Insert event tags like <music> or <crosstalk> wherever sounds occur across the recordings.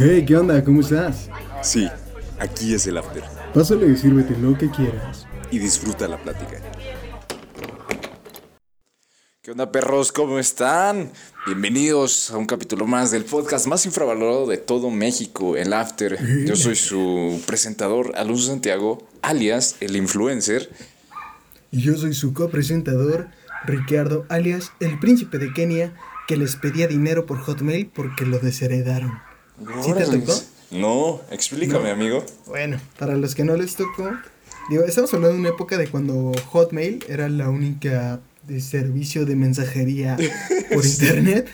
Hey, ¿qué onda? ¿Cómo estás? Sí, aquí es el after. Pásale y sírvete lo que quieras. Y disfruta la plática. ¿Qué onda, perros? ¿Cómo están? Bienvenidos a un capítulo más del podcast más infravalorado de todo México, el After. Yo soy su presentador, Alonso Santiago, alias el influencer. Y yo soy su copresentador, Ricardo, alias el príncipe de Kenia, que les pedía dinero por Hotmail porque lo desheredaron. ¿Sí te tocó? No, explícame, amigo. Bueno, para los que no les tocó, digo, estamos hablando de una época de cuando Hotmail era la única de servicio de mensajería <laughs> por internet.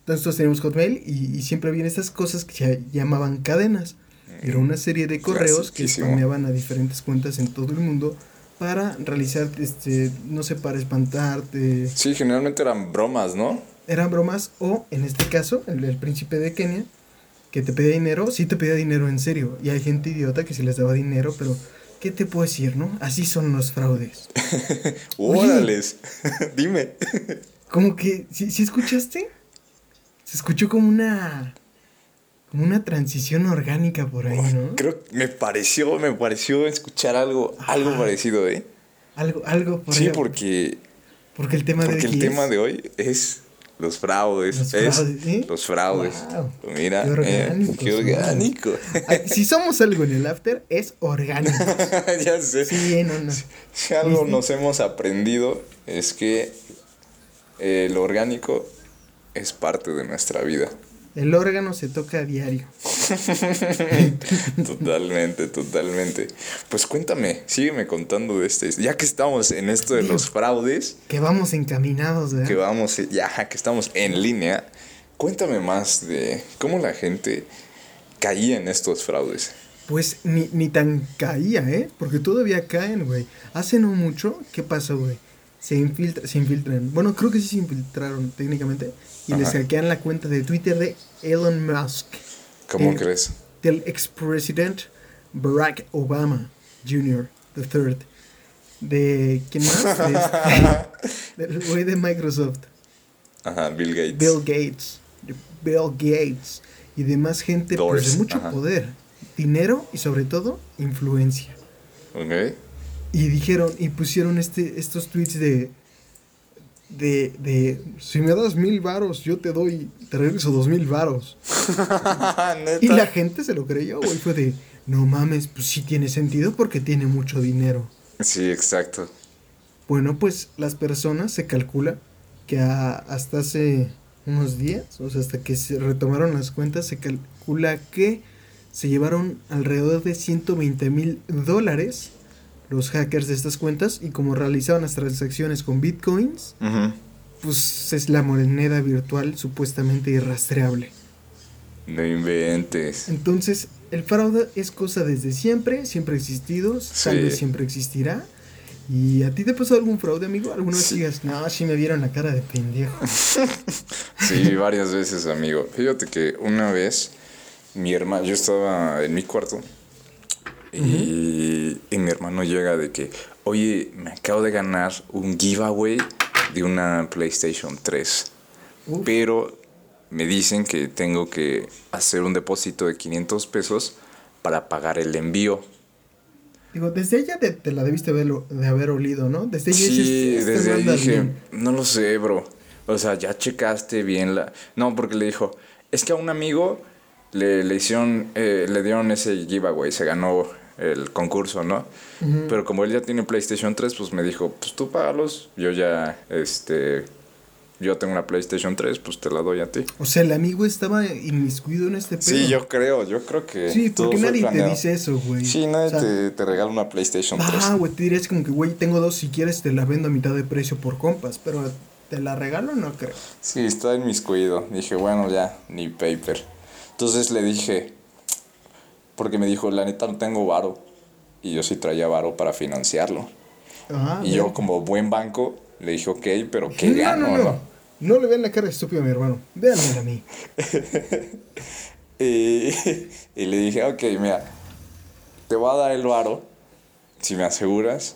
Entonces todos teníamos Hotmail y, y siempre había estas cosas que se llamaban cadenas. Era una serie de correos que Clasiquísimo. spameaban a diferentes cuentas en todo el mundo para realizar, este, no sé, para espantarte. Sí, generalmente eran bromas, ¿no? Eran bromas o, en este caso, el, el príncipe de Kenia, que te pedía dinero, sí te pedía dinero en serio. Y hay gente idiota que se les daba dinero, pero ¿qué te puedo decir, no? Así son los fraudes. Oye. <laughs> Órales. <laughs> Dime. Como que, ¿sí, sí escuchaste? Se escuchó como una... Como una transición orgánica por ahí, ¿no? Creo que me pareció, me pareció escuchar algo, algo parecido, ¿eh? Algo, algo por Sí, ahí. porque, Porque el tema de porque hoy el es- tema de hoy es los fraudes. Los es fraudes, ¿eh? Los fraudes. Wow. Mira, Qué eh, qué orgánico. Ay, si somos algo en el after, es orgánico. <laughs> ya sé. Sí, no, no. Si algo ¿Viste? nos hemos aprendido es que eh, lo orgánico es parte de nuestra vida. El órgano se toca a diario. <laughs> Totalmente, totalmente. Pues cuéntame, sígueme contando de este. Ya que estamos en esto de los fraudes, Que vamos encaminados, ¿verdad? que vamos, ya que estamos en línea, cuéntame más de cómo la gente caía en estos fraudes. Pues ni, ni tan caía, ¿eh? Porque todavía caen, güey. Hace no mucho, ¿qué pasó, güey? Se, infiltra, se infiltran. Bueno, creo que sí se infiltraron técnicamente. Y les Ajá. hackean la cuenta de Twitter de Elon Musk. ¿Cómo crees? Del expresidente Barack Obama Jr. the Third. De. ¿Quién más? <laughs> De este- del güey de Microsoft. Ajá, Bill Gates. Bill Gates, Bill Gates y demás gente pues, de mucho ajá. poder, dinero y sobre todo influencia. Ok. Y dijeron y pusieron este estos tweets de de de si me das mil varos yo te doy te regreso dos mil varos. <laughs> Y la gente se lo creyó güey fue de no mames pues sí tiene sentido porque tiene mucho dinero. Sí, exacto. Bueno, pues las personas se calcula que a- hasta hace unos días, o sea, hasta que se retomaron las cuentas, se calcula que se llevaron alrededor de 120 mil dólares los hackers de estas cuentas y como realizaban las transacciones con bitcoins, Ujú. pues es la moneda virtual supuestamente irrastreable. No inventes. Entonces, el fraude es cosa desde siempre, siempre ha existido, tal Sí. vez siempre existirá. ¿Y a ti te pasó algún fraude, amigo? ¿Alguna vez Sí. digas, no, sí me vieron la cara de pendejo? <laughs> Sí, varias veces, amigo. Fíjate que una vez mi hermano, yo estaba en mi cuarto y, y mi hermano llega de que, oye, me acabo de ganar un giveaway de una PlayStation 3. Uf. Pero me dicen que tengo que hacer un depósito de 500 pesos para pagar el envío. Digo, desde ella te, te la debiste haber, de haber olido, ¿no? Desde ella Sí, dices, "Esta desde ahí dije, bien". no lo sé, bro. O sea, ya checaste bien la... No, porque le dijo, es que a un amigo le, le hicieron, eh, le dieron ese giveaway, se ganó el concurso, ¿no? Pero como él ya tiene PlayStation 3, pues me dijo, pues tú págalos, yo ya, este, yo tengo una PlayStation 3, pues te la doy a ti. O sea, el amigo estaba inmiscuido en este pedo. Sí, yo creo, yo creo que... Sí, porque nadie te dice eso, güey. Sí, nadie O sea, te, te regala una PlayStation 3. Ah, güey, te dirías como que, güey, tengo dos, si quieres te la vendo a mitad de precio por compas, pero te la regalo, no creo. Sí, está en mis cuido. Dije, bueno, ya, ni paper. Entonces le dije, porque me dijo, la neta no tengo varo. Y yo sí traía varo para financiarlo. Ah, y güey. yo, como buen banco, le dije, ok, pero ¿qué no, gano? no, no. No le vean la cara de estúpido a mi hermano. Véanme a mí. <laughs> Y, y le dije, ok, mira, te voy a dar el varo si me aseguras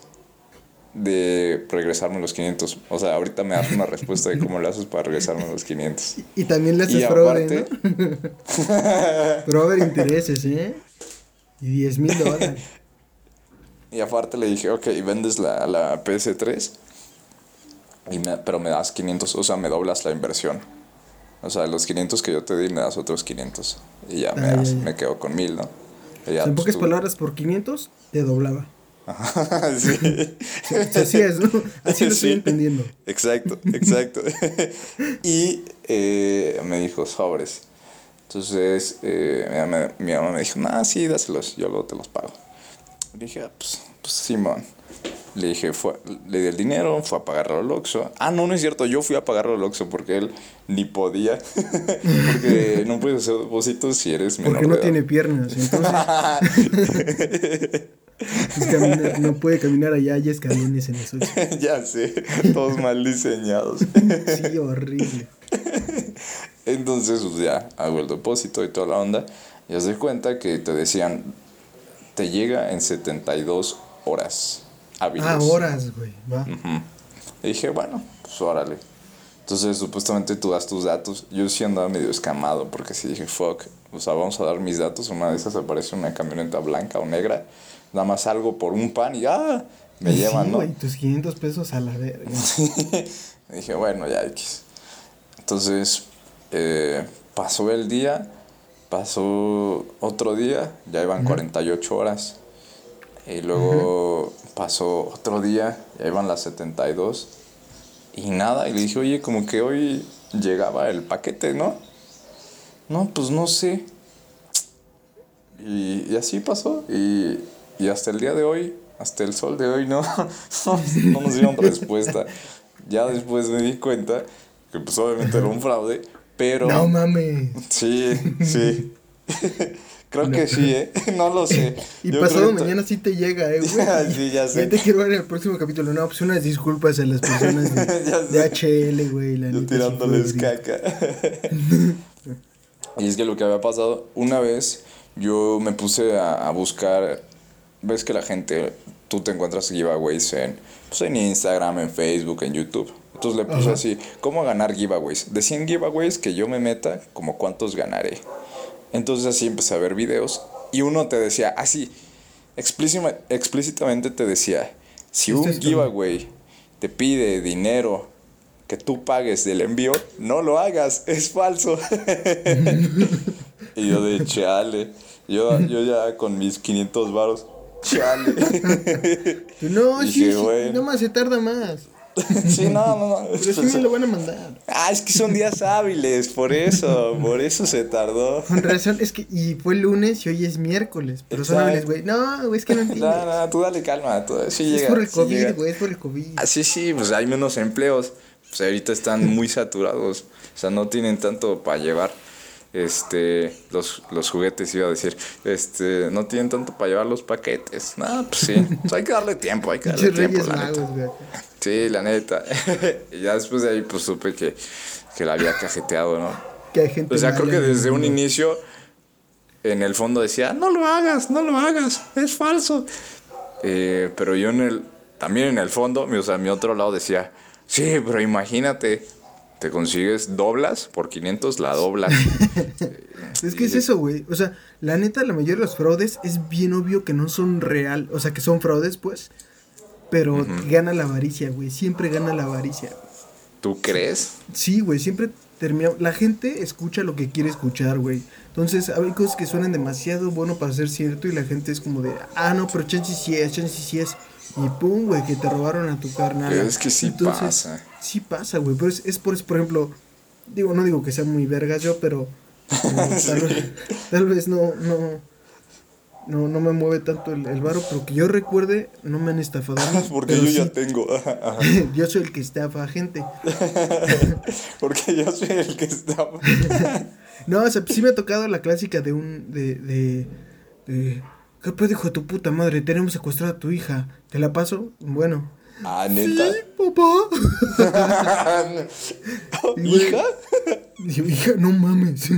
de regresarme los 500. O sea, ahorita me das una respuesta de cómo le haces para regresarme los 500. Y también le haces Y fraude, aparte- ¿no? <laughs> Pero va a haber intereses, ¿eh? Y 10 mil dólares. <laughs> Y aparte le dije, ok, vendes la, la PS3, y me- pero me das 500, o sea, me doblas la inversión. O sea, los 500 que yo te di, me das otros 500. Y ya me, das- me quedo con 1000, ¿no? Ya, en pues, pocas tú- palabras, por 500 te doblaba. <laughs> sí. <laughs> Así es, ¿no? Así lo estoy Sí. entendiendo. Exacto, exacto. y eh, me dijo sobres. Entonces eh, mi, mamá, mi mamá me dijo, nah, sí, dáselos, yo luego te los pago. Le dije, ah, pues, pues Simón. Le dije, fue, le di el dinero, fue a pagarlo al Oxxo. Ah, no, no es cierto, yo fui a pagarlo al Oxxo porque él ni podía. <laughs> porque no puedes hacer depósitos si eres menor Porque no de edad. tiene piernas. Entonces, <laughs> pues, camina- no puede caminar allá, hay escalones en eso. <laughs> ya sé, todos mal diseñados. Sí, horrible. <laughs> Entonces, pues ya hago el depósito y toda la onda. Y haz de cuenta que te decían, te llega en 72 horas hábiles. Ah, horas, güey. Va. Y dije, bueno, pues órale. Entonces, supuestamente tú das tus datos. Yo sí andaba medio escamado porque sí dije, fuck, o sea, vamos a dar mis datos. Una de esas aparece una camioneta blanca o negra. Nada más salgo por un pan y ¡ah! Me Sí, llevan, ¿no? tus 500 pesos a la verga. <laughs> dije, bueno, ya X. Entonces, eh, pasó el día, pasó otro día, ya iban 48 horas. Y luego pasó otro día, ya iban las 72. Y nada, y le dije, oye, como que hoy llegaba el paquete, ¿no? No, pues no sé. Y, y así pasó. Y, y hasta el día de hoy, hasta el sol de hoy, no, no, <laughs> no nos dieron respuesta. Ya después me di cuenta que pues obviamente era un fraude, pero... No mames. Sí, sí. <laughs> creo que sí, ¿eh? <laughs> No lo sé. Y Yo pasado que- mañana sí te llega, eh, güey. <laughs> Sí, ya sé. Ya te quiero ver en el próximo capítulo. No, pues unas disculpas a las personas de, de. HL, güey. la Yo neta, tirándoles caca. y es que lo que había pasado, una vez yo me puse a, a buscar, ves que la gente, tú te encuentras giveaways en, pues en Instagram, en Facebook, en YouTube. Entonces le puse Ajá. así, ¿cómo ganar giveaways? De 100 giveaways que yo me meta, como cuántos ganaré. Entonces así empecé a ver videos y uno te decía, así, explícima- explícitamente te decía, si un giveaway te pide dinero que tú pagues del envío, no lo hagas, es falso. <laughs> y yo de chale, yo, yo ya con mis 500 varos, chale. <laughs> No, <laughs> sí, Dije, sí, bueno. no más se tarda más. <laughs> sí, no, no, no. Pero sí me lo van a mandar. Ah, es que son días hábiles, por eso, por eso se tardó. Con razón, es que, y fue lunes y hoy es miércoles. Pero son hábiles, güey. No, güey, es que no entiendes. No, no, tú dale calma, tú, sí es llega, por el sí. COVID, güey, es por el COVID. Ah, sí, sí, pues hay menos empleos. Pues ahorita están muy saturados. O sea, no tienen tanto para llevar. Este, los, los juguetes iba a decir. Este, no tienen tanto para llevar los paquetes. No, pues sí. Pues hay que darle tiempo, hay que darle tiempo, la neta. magos, güey. Sí, la neta. <laughs> y ya después de ahí, pues supe que, que la había cajeteado, ¿no? Que hay gente O sea, creo que desde un inicio, en el fondo decía, no lo hagas, no lo hagas, es falso. Eh, pero yo en el, también en el fondo, mi- o sea, mi otro lado decía, sí, pero imagínate, te consigues doblas por 500, la doblas. <laughs> Es que es eso, güey. O sea, la neta, la mayoría de los fraudes es bien obvio que no son real. O sea, que son fraudes, pues. Pero gana la avaricia, güey. Siempre gana la avaricia. ¿Tú crees? Sí, güey. Siempre termina. La gente escucha lo que quiere escuchar, güey. Entonces, hay cosas que suenan demasiado bueno para ser cierto. Y la gente es como de, ah, no, pero chance sí es, chance sí es. Y pum, güey, que te robaron a tu carnal. Es que sí pasa. Sí pasa, güey. Pero es, es por, es, por ejemplo, digo, no digo que sea muy vergas yo, pero <laughs> tal, vez, tal vez no, no, no, no me mueve tanto el, el varo, pero que yo recuerde, no me han estafado. <laughs> Porque yo ya tengo. <laughs> ajá. <laughs> yo soy el que estafa a gente. Porque yo soy el que está. No, o sea, sí me ha tocado la clásica de un, de, de, de, ¿qué pedo, hijo de tu puta madre? Tenemos secuestrada a tu hija. ¿Te la paso? Bueno. Ah, neta. Sí, papá. ¿Hija? Digo, hija, no mames.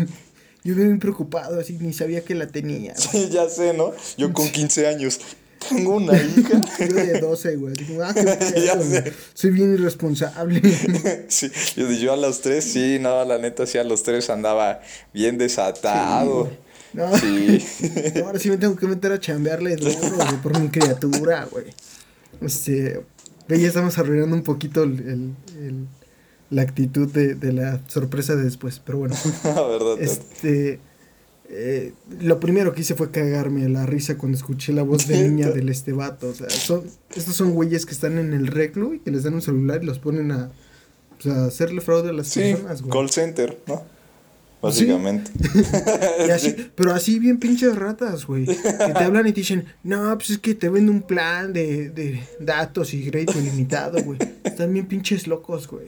Yo bien preocupado, así, ni sabía que la tenía. Sí, ya sé, ¿no? Yo con 15 años. Tengo una <laughs> hija. Yo de 12, güey. Digo, ah, qué <laughs> pedo, güey. Soy bien irresponsable. <laughs> sí, yo, yo a los tres, sí, no, la neta, sí, a los tres andaba bien desatado. No, Sí. no, ahora sí me tengo que meter a chambearle duro, güey, por mi criatura, güey. Este, ya estamos arruinando un poquito el, el- el- la actitud de, de la sorpresa de después, pero bueno. <laughs> Verdad. Este, eh, lo primero que hice fue cagarme a la risa cuando escuché la voz de niña del este vato. O sea, son, estos son güeyes que están en el reclu y que les dan un celular y los ponen a, pues, a hacerle fraude a las Sí, personas, güey. call center, ¿no? Básicamente. <laughs> Y así, <laughs> pero así bien pinches ratas, güey. Que te hablan y te dicen, no, pues es que te vendo un plan de, de datos y crédito ilimitado, güey. Están bien pinches locos, güey.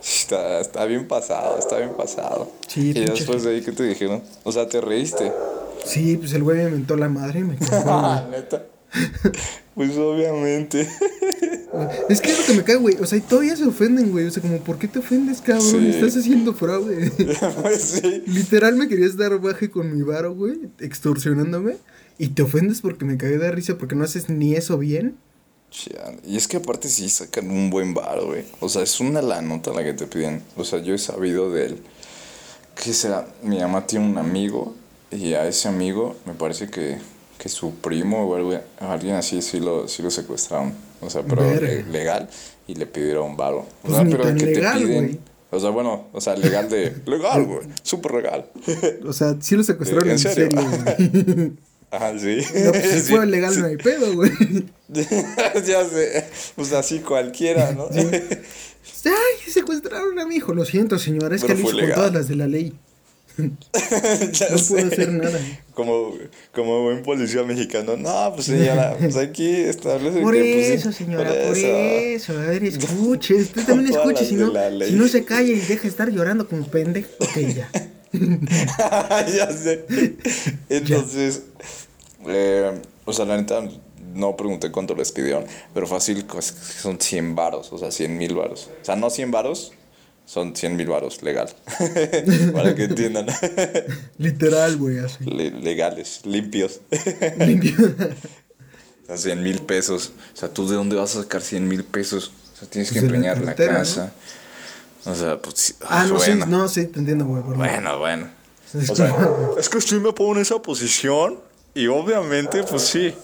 Está, está bien pasado, está bien pasado. Sí, y después de ahí, ¿qué te dijeron? O sea, te reíste. Sí, pues el güey me mentó la madre y me. <laughs> Ah, neta. Pues obviamente. <laughs> Es que es lo que me cae, güey. O sea, y todavía se ofenden, güey. O sea, como, ¿por qué te ofendes, cabrón? Sí. Estás haciendo fraude. <laughs> pues sí. Literal me querías dar baje con mi varo, güey. Extorsionándome. Y te ofendes porque me cagué de risa porque no haces ni eso bien. Chale. Y es que aparte sí sacan un buen bar, güey. O sea, es una la nota la que te piden. O sea, yo he sabido de él. ¿Qué será? Mi mamá tiene un amigo y a ese amigo me parece que, que su primo o algo- alguien así sí lo, sí lo secuestraron. O sea, pero Verga. legal y le pidieron varo. Pues o sea, pero que legal, te piden. O sea, bueno, o sea, legal de. <laughs> Legal, güey. Súper legal. O sea, sí lo secuestraron ¿En en serio? <laughs> Ajá, sí. <laughs> No, pues si <laughs> Sí. fue legal no hay pedo, güey. <laughs> ya sé. Pues así cualquiera, ¿no? Ay, secuestraron a mi hijo. Lo siento, señora. Es Pero que lo hizo con legal. todas las de la ley. Ya No sé. puedo hacer nada. Como, como buen policía mexicano. No, pues señora, pues aquí establece Por que. pues, sí, eso, señora, por eso. A ver, escuche. Usted Con también escuche. Si no, si no se calla y deja de estar llorando como pendejo. Ok, ya. <laughs> ya sé. Entonces, eh, o sea, la neta, no pregunté cuánto les pidieron, pero fácil pues, son 100 varos, o sea, 100 mil varos. O sea, no 100 varos, son 100 mil varos, legal. <laughs> Para que entiendan. <laughs> Literal, güey, así. Le- legales, limpios. Limpio. O sea, 100 mil pesos. O sea, ¿tú de dónde vas a sacar 100 mil pesos? O sea, tienes que Pues de la empeñar la, cartera, ¿no? O sea, pues. Ah, no, bueno. sí, no, sí, te entiendo, güey. Bueno, bueno. Es O sea, como- es que sí me pongo en esa posición y obviamente, pues sí. Es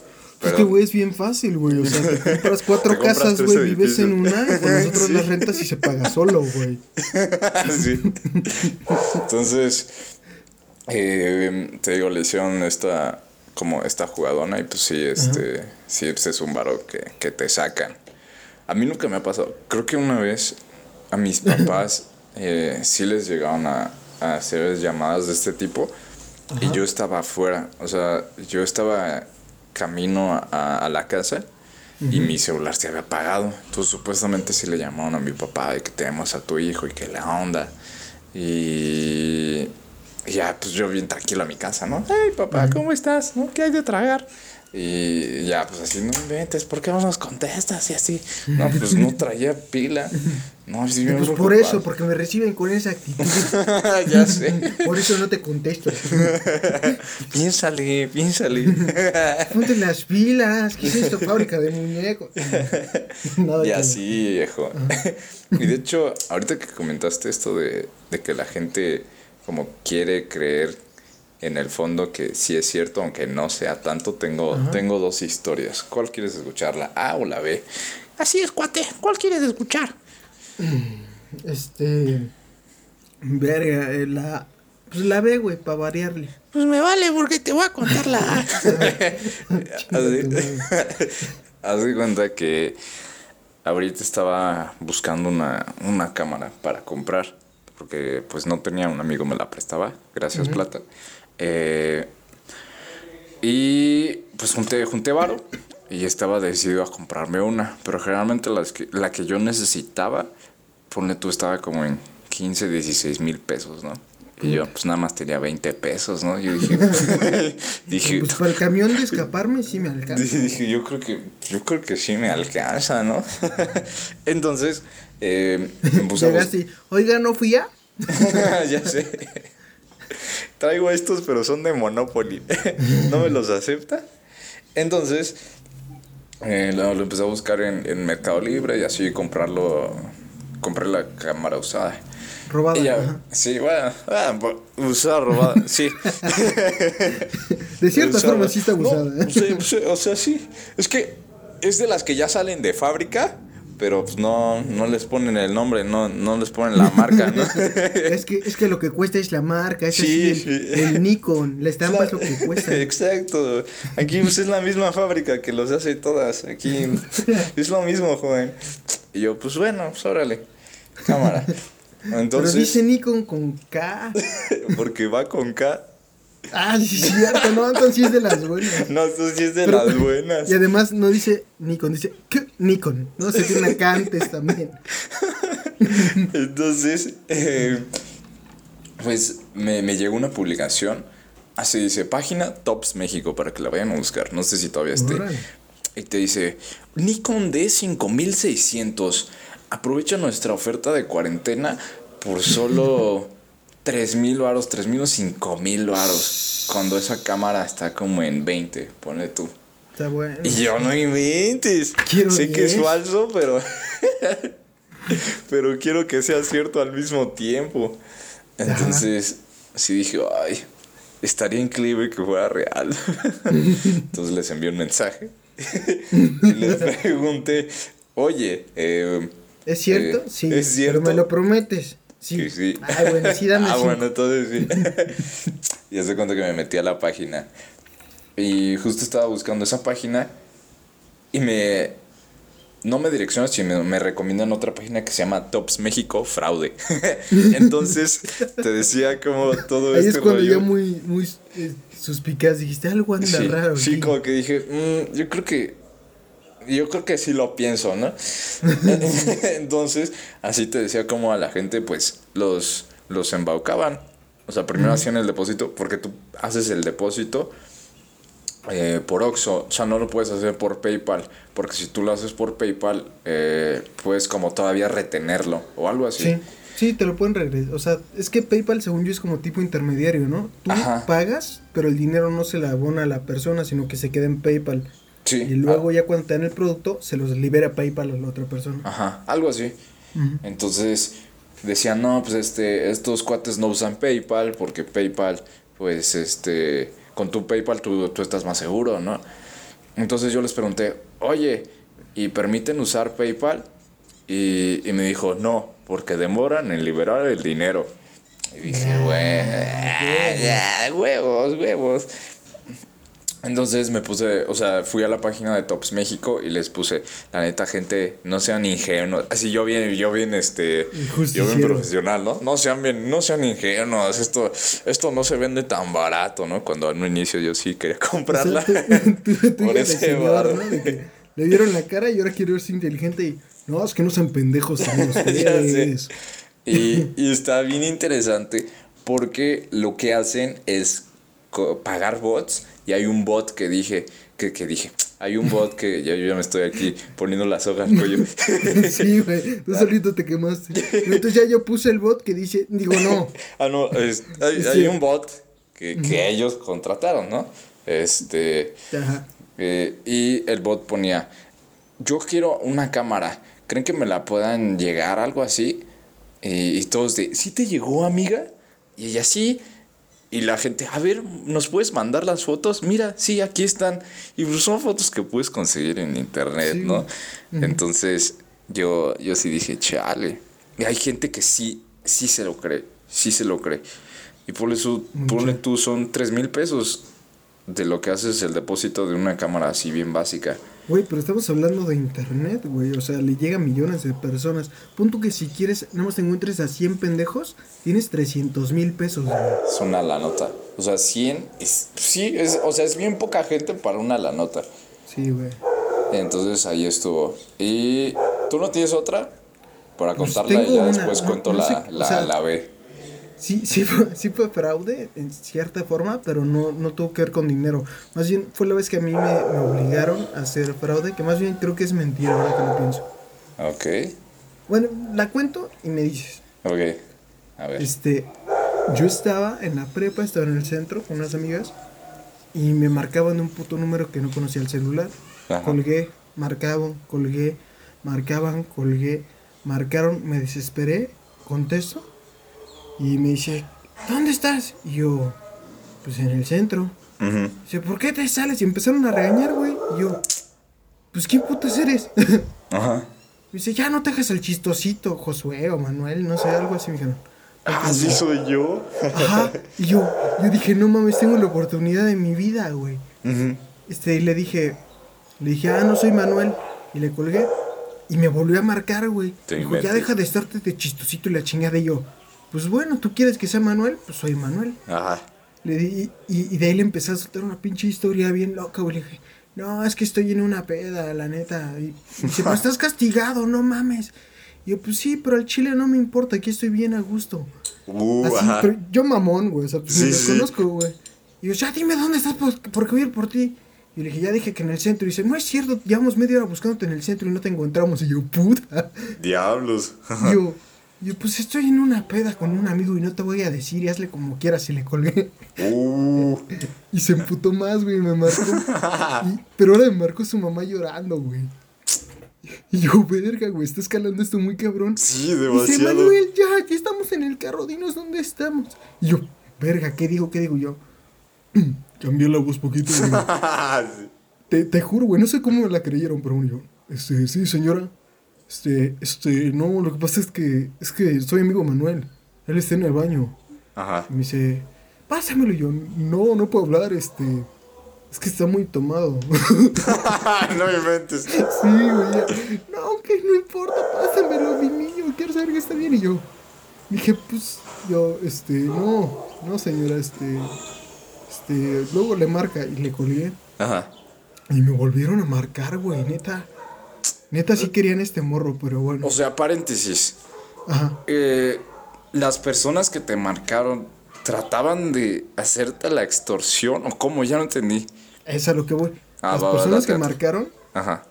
Pero, que, güey, es bien fácil, güey. O sea, te <laughs> compras cuatro Te compras casas, güey, vives en una y con <laughs> nosotros Sí. las rentas y se paga solo, güey. <laughs> sí. Entonces, eh, te digo, le hicieron esta, como esta jugadona y pues sí, este, sí, pues es un varo que, que te sacan. A mí nunca me ha pasado. Creo que una vez a mis papás eh, sí les llegaron a, a hacer llamadas de este tipo y yo estaba afuera. O sea, yo estaba camino a, a la casa y mi celular se había apagado. Entonces, supuestamente sí le llamaron a mi papá de que tenemos a tu hijo y que la onda. Y ya, pues yo bien tranquilo a mi casa, ¿no? Hey, papá, ¿cómo estás? ¿No? ¿Qué hay de tragar? Y ya, pues así, no inventes, ¿por qué no nos contestas? Y así, no, pues no traía pila. No, sí, Pues por preocupado. eso, porque me reciben con esa actitud. <laughs> ya sé. Por eso no te contesto. <laughs> piénsale, piénsale. <laughs> Ponte las pilas. ¿Qué es esto? Fábrica de muñecos. Nada Y así, viejo. y de hecho, ahorita que comentaste esto de, de que la gente como quiere creer en el fondo que sí es cierto, aunque no sea tanto, tengo, tengo dos historias. ¿Cuál quieres escuchar? ¿La A o la B? Así es, cuate. ¿Cuál quieres escuchar? <clears throat> Este. Verga, eh, la. Pues la B, güey, para variarle. Pues me vale porque te voy a contar la A. Así, <laughs> <laughs> haz de cuenta que ahorita estaba buscando una, una cámara para comprar, porque pues no tenía, un amigo me la prestaba, gracias plata. Eh, y pues junté, junté varo y estaba decidido a comprarme una, pero generalmente las que- la que yo necesitaba, ponle tú, estaba como en 15, 16 mil pesos, ¿no? Y yo pues nada más tenía 20 pesos, ¿no? Yo dije, <laughs> dije, Pues para el camión de escaparme sí me <laughs> alcanza. Dije, dije, yo creo que yo creo que sí me alcanza, ¿no? <laughs> Entonces, eh, oiga, ¿no fui ya? ya sé. <laughs> Traigo estos, pero son de Monopoly. <laughs> ¿No me los acepta? Entonces, eh, lo, lo empecé a buscar en, en Mercado Libre y así comprarlo. Compré la cámara usada. Robada. Ya- sí, bueno, ah, bu- usada, robada, sí. <laughs> De cierta Usada. forma sí está No, abusada. ¿eh? sí, sí, o sea, sí. Es que es de las que ya salen de fábrica, pero pues no, no les ponen el nombre, no, no les ponen la marca, ¿no? <laughs> Es que, es que lo que cuesta es la marca, es Sí, así, el, sí. el Nikon, la estampa es lo que <laughs> cuesta. Exacto. Aquí pues, es la misma fábrica que los hace todas. Aquí <laughs> es lo mismo, joven. Y yo, pues bueno, pues órale. Cámara. Pero Entonces, dice Nikon con K. porque va con K. Ah, sí, es cierto, no, entonces sí es de las buenas. No, esto sí es de Pero- las buenas. Y además no dice Nikon, dice ¿qué? Nikon. No se tiene K antes también. <laughs> Entonces, eh, pues me, me llegó una publicación. Así dice, página Tops México para que la vayan a buscar. No sé si todavía esté. Y te dice, Nikon D5600. Aprovecha nuestra oferta de cuarentena por solo 3 mil varos, 3 mil o 5 mil varos. Cuando esa cámara está como en 20, pone tú. Está bueno. Y yo no inventes. Quiero sé que es 10. falso, pero. <laughs> pero quiero que sea cierto al mismo tiempo. Entonces, sí dije, ay, estaría increíble que fuera real. <laughs> Entonces les envié un mensaje <laughs> y les pregunté, oye, eh, ¿Es cierto? eh, sí. ¿es cierto? Pero me lo prometes. Sí. sí. Ay, bueno, sí, dame <laughs> Ah, cinco. bueno, entonces sí. y hace cuenta que me metí a la página. Y justo estaba buscando esa página. Y me. No me direccionan, sino me, me recomiendan otra página que se llama Tops México Fraude. <laughs> Entonces te decía como todo Ahí este es cuando rollo. ya muy, muy eh, suspicaz dijiste algo anda Sí, raro. sí, aquí". como que dije, "Mm, yo creo que. Yo creo que sí lo pienso, ¿no? <laughs> Entonces, así te decía como a la gente, pues, los, los embaucaban. O sea, primero hacían el depósito, porque tú haces el depósito eh, por Oxxo. O sea, no lo puedes hacer por PayPal, porque si tú lo haces por PayPal, eh, puedes como todavía retenerlo o algo así. Sí, sí, te lo pueden regresar. O sea, es que PayPal, según yo, es como tipo intermediario, ¿no? Tú Ajá. pagas, pero el dinero no se le abona a la persona, sino que se queda en PayPal. Sí. Y luego ya cuando te dan el producto, se los libera PayPal a la otra persona. Ajá, algo así. Entonces decían, no, pues este, estos cuates no usan PayPal porque PayPal, pues este, con tu PayPal tú, tú estás más seguro, ¿no? Entonces yo les pregunté, oye, ¿y permiten usar PayPal? Y, y me dijo, no, porque demoran en liberar el dinero. Y dije, bueno, <laughs> huevos, huevos. Entonces me puse, o sea, fui a la página de Tops México y les puse, la neta, gente, no sean ingenuos. Así yo bien, yo bien, este, yo bien profesional, ¿no? No sean bien, no sean ingenuos. Esto, esto no se vende tan barato, ¿no? Cuando en un inicio yo sí quería <laughs> O sea, comprarla. <laughs> tú- tú- tú por ese bar. ¿no? Le dieron la cara y ahora quiero ser inteligente y no, es que no sean pendejos ustedes. <laughs> Y, y está bien interesante porque lo que hacen es pagar bots y hay un bot que dije, que, que dije, hay un bot que ya yo ya me estoy aquí poniendo la soga al cuello. Sí, güey, tú solito te quemaste. Entonces ya yo puse el bot que dice, digo, no, <laughs> ah, no, es- hay, Sí. hay un bot que, que ellos contrataron, ¿no? Este, ajá. eh, y el bot ponía, yo quiero una cámara, ¿creen que me la puedan llegar? Algo así. Y, y todos de, ¿sí te llegó, amiga? Y ella sí. Y la gente, a ver, ¿nos puedes mandar las fotos? Mira, sí, aquí están. Y pues son fotos que puedes conseguir en internet, Sí. ¿no? Entonces, yo, yo sí dije, chale. Y hay gente que sí, sí se lo cree, sí se lo cree. Y por eso, ponle tú, son tres mil pesos de lo que haces el depósito de una cámara así bien básica. Güey, pero estamos hablando de internet, güey. O sea, le llega a millones de personas. Punto que si quieres, nada más te encuentres a 100 pendejos, tienes 300 mil pesos, güey. Es una la nota. O sea, 100, es, sí, es, o sea, es bien poca gente para una la nota. Sí, güey. Entonces ahí estuvo. ¿Y tú no tienes otra? Para Pues contarla y tengo ya una, después no- cuento no la, o la, sea- la B. Sí, sí fue, sí fue fraude en cierta forma, pero no, no tuvo que ver con dinero. Más bien fue la vez que a mí me, me obligaron a hacer fraude, que más bien creo que es mentira ahora que lo pienso. Ok, Bueno, la cuento y me dices. ok. A ver. Este, yo estaba en la prepa, estaba en el centro con unas amigas y me marcaban un puto número que no conocía el celular. Ajá. Colgué, marcaban, colgué, marcaban, colgué, marcaron, me desesperé, contesto y me dice, ¿dónde estás? Y yo, pues en el centro. Dice, ¿por qué te sales? Y empezaron a regañar, güey. Y yo, pues ¿quién putas eres? <laughs> Ajá. Me dice, ya no te hagas el chistosito, Josué o Manuel, no sé, algo así me dijeron. Así soy yo. Ajá. Y yo, yo dije, no mames, tengo la oportunidad de mi vida, güey. Ujú. Este, y le dije, le dije, ah, no soy Manuel. Y le colgué. Y me volvió a marcar, güey. Dijo, ya deja de estarte de chistosito y la chingada. Y yo, pues bueno, ¿tú quieres que sea Manuel? Pues soy Manuel. Ajá. Le di, y, y de ahí le empecé a soltar una pinche historia bien loca, güey. Le dije, no, es que estoy en una peda, la neta. Y dice, pues estás castigado, no mames. Y yo, pues sí, pero al chile no me importa, aquí estoy bien a gusto. Uh, Así, ajá. pero yo mamón, güey, o sea, pues Sí, sí. conozco, güey. Y yo, ya dime dónde estás, pues, porque voy a ir por ti. Y le dije, ya dije que en el centro. Y dice, no es cierto, llevamos media hora buscándote en el centro y no te encontramos. Y yo, puta. Diablos. Y yo, yo, pues estoy en una peda con un amigo y no te voy a decir y hazle como quieras y le colgué. Uh. Y se emputó más, güey, me marcó. Y- pero ahora me marcó su mamá llorando, güey. Y yo, verga, güey, está escalando esto muy cabrón. Sí, Dice, demasiado. Manuel, ya, ya estamos en el carro, dinos dónde estamos. Y yo, verga, ¿qué digo? ¿Qué digo yo? <clears throat> Cambié la voz poquito, güey. <laughs> Sí. Te, te juro, güey, no sé cómo la creyeron, pero yo, este, sí, señora. Este, este, no, lo que pasa es que, es que soy amigo Manuel. Él está en el baño. Ajá. Y me dice, pásamelo. Y yo, no, no puedo hablar, este, es que está muy tomado. <laughs> <laughs> no me inventes. Sí, güey. No, que no importa, pásamelo, mi niño. Quiero saber que está bien. Y yo dije, pues, yo, este, no, no, señora, este, este, luego le marca y le colgué. Ajá. Y me volvieron a marcar, güey, neta. Neta sí querían este morro, pero bueno. O sea, paréntesis. Ajá. Eh, las personas que te marcaron trataban de hacerte la extorsión o cómo, ya no entendí. Es a lo que voy. Ah, Las va, va, personas que marcaron Ajá.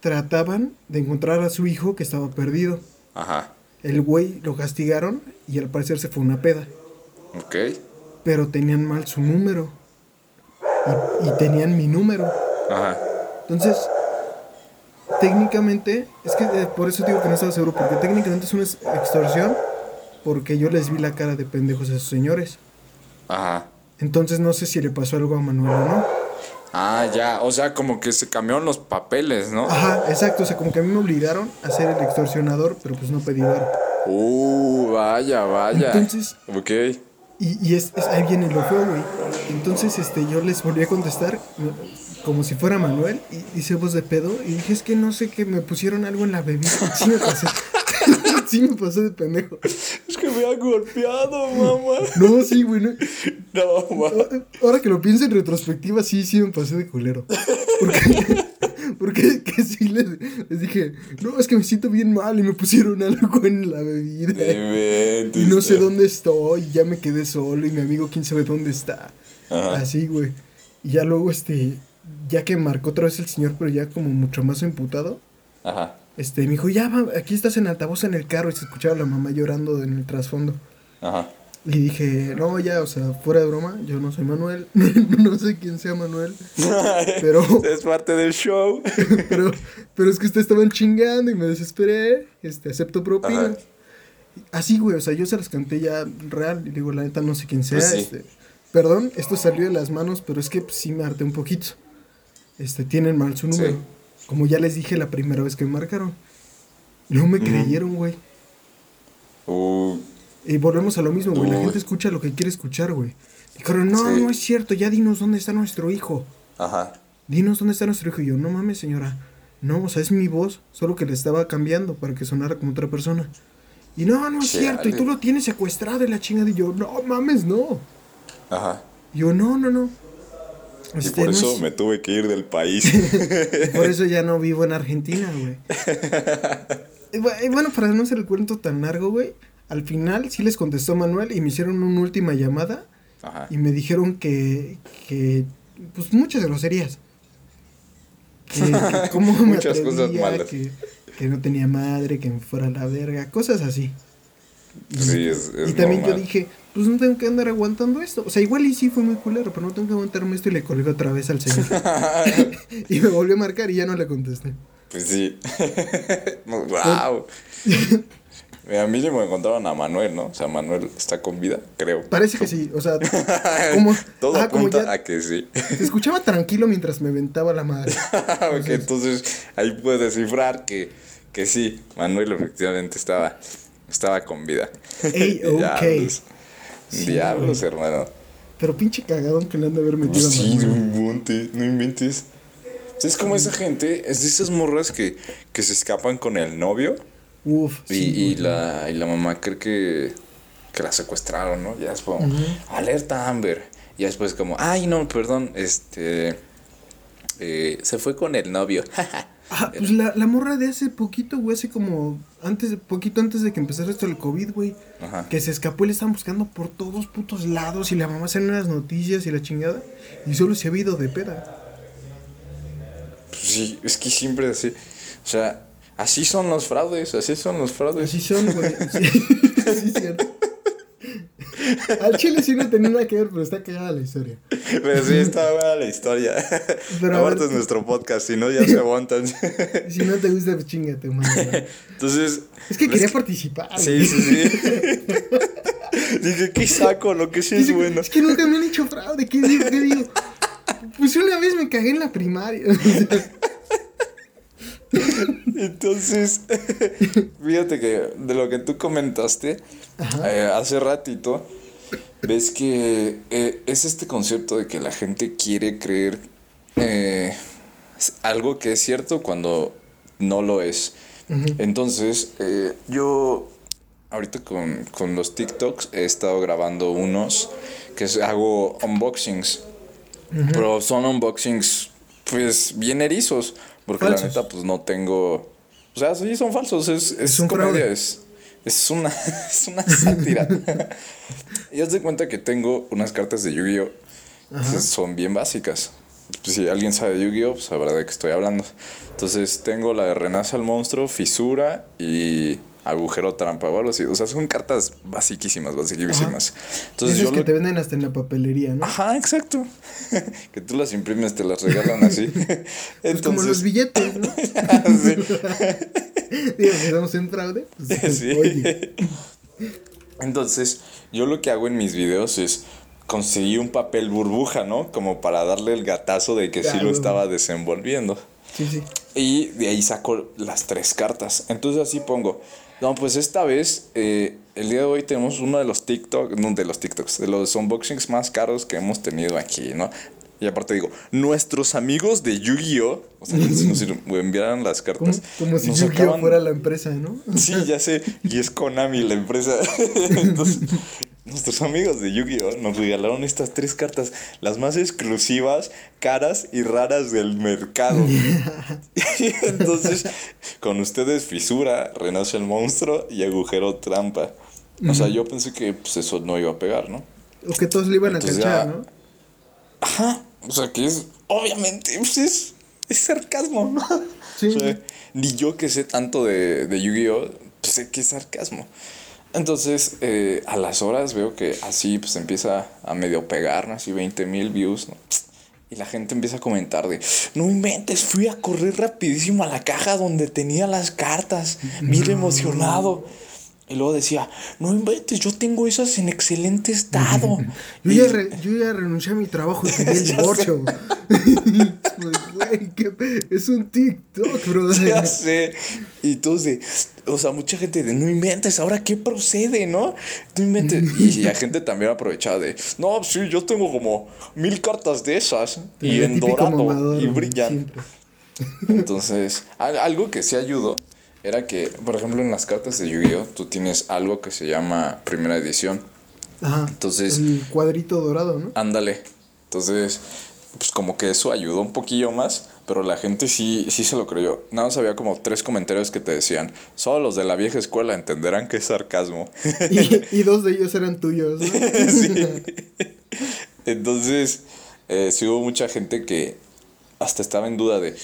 trataban de encontrar a su hijo que estaba perdido. Ajá. El güey lo castigaron y al parecer se fue una peda. Ok. pero tenían mal su número. Y, y tenían mi número. Ajá. Entonces, técnicamente, es que eh, por eso digo que no estaba seguro, porque técnicamente es una ex- extorsión, porque yo les vi la cara de pendejos a esos señores. Ajá. Entonces no sé si le pasó algo a Manuel o no. Ah, ya. O sea, como que se cambiaron los papeles, ¿no? Ajá, exacto, o sea, como que a mí me obligaron a ser el extorsionador, pero pues no pedí varo. Uh, vaya, vaya. Entonces- Ok. Y, y es, es- ahí viene lo feo, güey. Entonces, este, yo les volví a contestar como si fuera Manuel y hice voz de pedo y dije, es que no sé que me pusieron algo en la bebida. <laughs> Sí me pasé. <laughs> sí me pasé de pendejo. Es que me han golpeado, mamá. No, sí, güey. no. No, mamá. Ahora que lo pienso en retrospectiva, sí, sí me pasé de culero. Porque, porque <laughs> que sí les, les dije, no, es que me siento bien mal y me pusieron <laughs> algo en la bebida. Inventes, Y no sé dónde estoy, y ya me quedé solo y mi amigo quién sabe dónde está. Ajá. Así, güey. Y ya luego, este, ya que marcó otra vez el señor, pero ya como mucho más emputado, Ajá. este, me dijo, ya, va, aquí estás en altavoz en el carro y se escuchaba la mamá llorando en el trasfondo. Ajá. Y dije, no, ya, o sea, fuera de broma, yo no soy Manuel, <laughs> no sé quién sea Manuel, <laughs> pero, Es parte del show. <laughs> pero, pero es que ustedes estaban chingando y me desesperé, este, acepto propina. Ajá. Así, güey, o sea, yo se las canté ya real y digo, la neta, no sé quién sea, Pues sí. este, perdón, esto salió de las manos, pero es que pues, sí me harté un poquito. Este, tienen mal su número. Sí. Como ya les dije la primera vez que me marcaron. No me creyeron, güey. Uh, Y volvemos a lo mismo, güey. La gente escucha lo que quiere escuchar, güey. Dijeron, no, Sí. no es cierto, ya dinos dónde está nuestro hijo. ajá. Dinos dónde está nuestro hijo. Y yo, no mames, señora. No, o sea, es mi voz, solo que le estaba cambiando para que sonara como otra persona. Y no, no es cierto, y tú lo tienes secuestrado y la chingada. Y yo, no mames, no. Ajá. Y yo, no, no, no. Y Este, por no eso es- me tuve que ir del país. <laughs> por eso ya no vivo en Argentina, güey. <laughs> Y y bueno, para no hacer el cuento tan largo, güey, al final sí les contestó Manuel y me hicieron una última llamada Ajá. y me dijeron que, que pues muchas groserías. Que, que <laughs> cómo me Muchas cosas malas. Que, que no tenía madre, que me fuera a la verga, cosas así. Sí, es, es y también yo dije, pues no tengo que andar aguantando esto. O sea, igual y sí fue muy culero, pero no tengo que aguantarme esto y le colgué otra vez al señor. <laughs> <laughs> y me volvió a marcar y ya no le contesté. Pues sí. wow. A mí me encontraron a Manuel, ¿no? O sea, Manuel está con vida, creo. Parece que sí, o sea, <laughs> como, Todo ajá, como apunta ya a que sí. te escuchaba tranquilo mientras me ventaba la madre. <laughs> ok, entonces ahí puedes descifrar que, que sí, Manuel efectivamente estaba, estaba con vida. Ey, <laughs> ok. Diablos, Sí, hermano. Pero pinche cagadón que le han de haber metido a Sí, no Manuel. inventes, no inventes. Es como esa gente, es de esas morras que, que se escapan con el novio Uf, y, sí, y la, y la mamá cree que, que la secuestraron, ¿no? Ya es como, alerta Amber. Y ya después como, ay, no, perdón, este... eh, se fue con el novio. <laughs> Ah, pues la, la morra de hace poquito, güey, hace como antes, poquito antes de que empezara esto del COVID, güey. Ajá. Que se escapó y le estaban buscando por todos putos lados y la mamá salió en las noticias y la chingada. Y solo se ha ido de peda. Pues sí, es que siempre así. O sea, así son los fraudes, así son los fraudes. Así son, güey. <laughs> Sí, sí, cierto. Al chile sí no tenía nada que ver, pero está cagada la historia. Pero sí, está buena la historia. <laughs> Pero Aparte es nuestro podcast, si no ya <laughs> se aguantan. Si no te gusta, pues chingate, madre. Entonces. Es que quería participar. Sí, sí, sí. Dije, ¿qué saco? Lo que sí es bueno. Es que nunca me han hecho fraude. ¿Qué digo? ¿Qué digo? Pues una vez me cagué en la primaria. Entonces, <laughs> fíjate que de lo que tú comentaste eh, hace ratito, ves que eh, es este concepto de que la gente quiere creer eh, algo que es cierto cuando no lo es. Entonces, eh, yo ahorita con, con los TikToks he estado grabando unos que es- hago unboxings. Pero son unboxings, pues, bien erizos. Porque Falsos. la neta, pues no tengo. O sea, sí son falsos. Es, es, Es un comedia, es, es una, <laughs> es una sátira. <laughs> y haz de cuenta que tengo unas cartas de Yu-Gi-Oh! son bien básicas. Pues, si alguien sabe de Yu-Gi-Oh! pues sabrá de qué estoy hablando. Entonces tengo la de Renace al monstruo, Fisura y Agujero trampa o algo así. O sea, son cartas basiquísimas, basiquísimas. Entonces yo que lo- te venden hasta en la papelería, ¿no? Ajá, exacto. <laughs> que tú las imprimes, te las regalan así. <laughs> Pues como los Entonces, billetes, ¿no? <laughs> sí. Digo, si damos un fraude, pues, Sí. oye. Entonces, yo lo que hago en mis videos es conseguir un papel burbuja, ¿no? Como para darle el gatazo de que sí lo estaba desenvolviendo. Sí, sí. Y de ahí saco las tres cartas. Entonces así pongo. No, pues esta vez, eh, el día de hoy tenemos uno de los TikTok, no de los TikToks, de los unboxings más caros que hemos tenido aquí, ¿no? Y aparte digo, nuestros amigos de Yu-Gi-Oh! O sea, si nos enviaran las cartas. como si Yu-Gi-Oh sacaban- fuera la empresa, ¿no? Sí, ya sé. Y es Konami la empresa. <laughs> Entonces, nuestros amigos de Yu-Gi-Oh! nos regalaron estas tres cartas, las más exclusivas, caras y raras del mercado. <laughs> Entonces, con ustedes, Fisura, Renace el monstruo y Agujero Trampa. O sea, yo pensé que pues, eso no iba a pegar, ¿no? O que todos le iban a cachar, ya- ¿no? Ajá. O sea, que es, obviamente, pues es, es sarcasmo, ¿no? <laughs> Sí. O sea, ni yo que sé tanto de, de Yu-Gi-Oh! pues sé que es sarcasmo. Entonces, eh, a las horas veo que así pues empieza a medio pegar, ¿no? Así 20 mil views, ¿no? Y la gente empieza a comentar de, no inventes, fui a correr rapidísimo a la caja donde tenía las cartas, bien emocionado. Y luego decía, no inventes, yo tengo esas en excelente estado. Yo Y- ya, re- yo ya renuncié a mi trabajo y pedí el <laughs> divorcio. <laughs> Pues, es un TikTok, brother. Ya sé. Y de, o sea, mucha gente de, no inventes, ahora qué procede, ¿no? No inventes. Y la gente también aprovechaba de, no, sí, yo tengo como mil cartas de esas. Y en dorado. y brillan. siempre. Entonces, al- algo que sí ayudó era que, por ejemplo, en las cartas de Yu-Gi-Oh! tú tienes algo que se llama primera edición. Ajá. Entonces- El cuadrito dorado, ¿no? Ándale. Entonces, pues como que eso ayudó un poquillo más, pero la gente sí, sí se lo creyó. Nada más había como tres comentarios que te decían, solo los de la vieja escuela entenderán que es sarcasmo. <laughs> Y, y dos de ellos eran tuyos, ¿no? <laughs> Sí. Entonces, eh, sí hubo mucha gente que hasta estaba en duda de,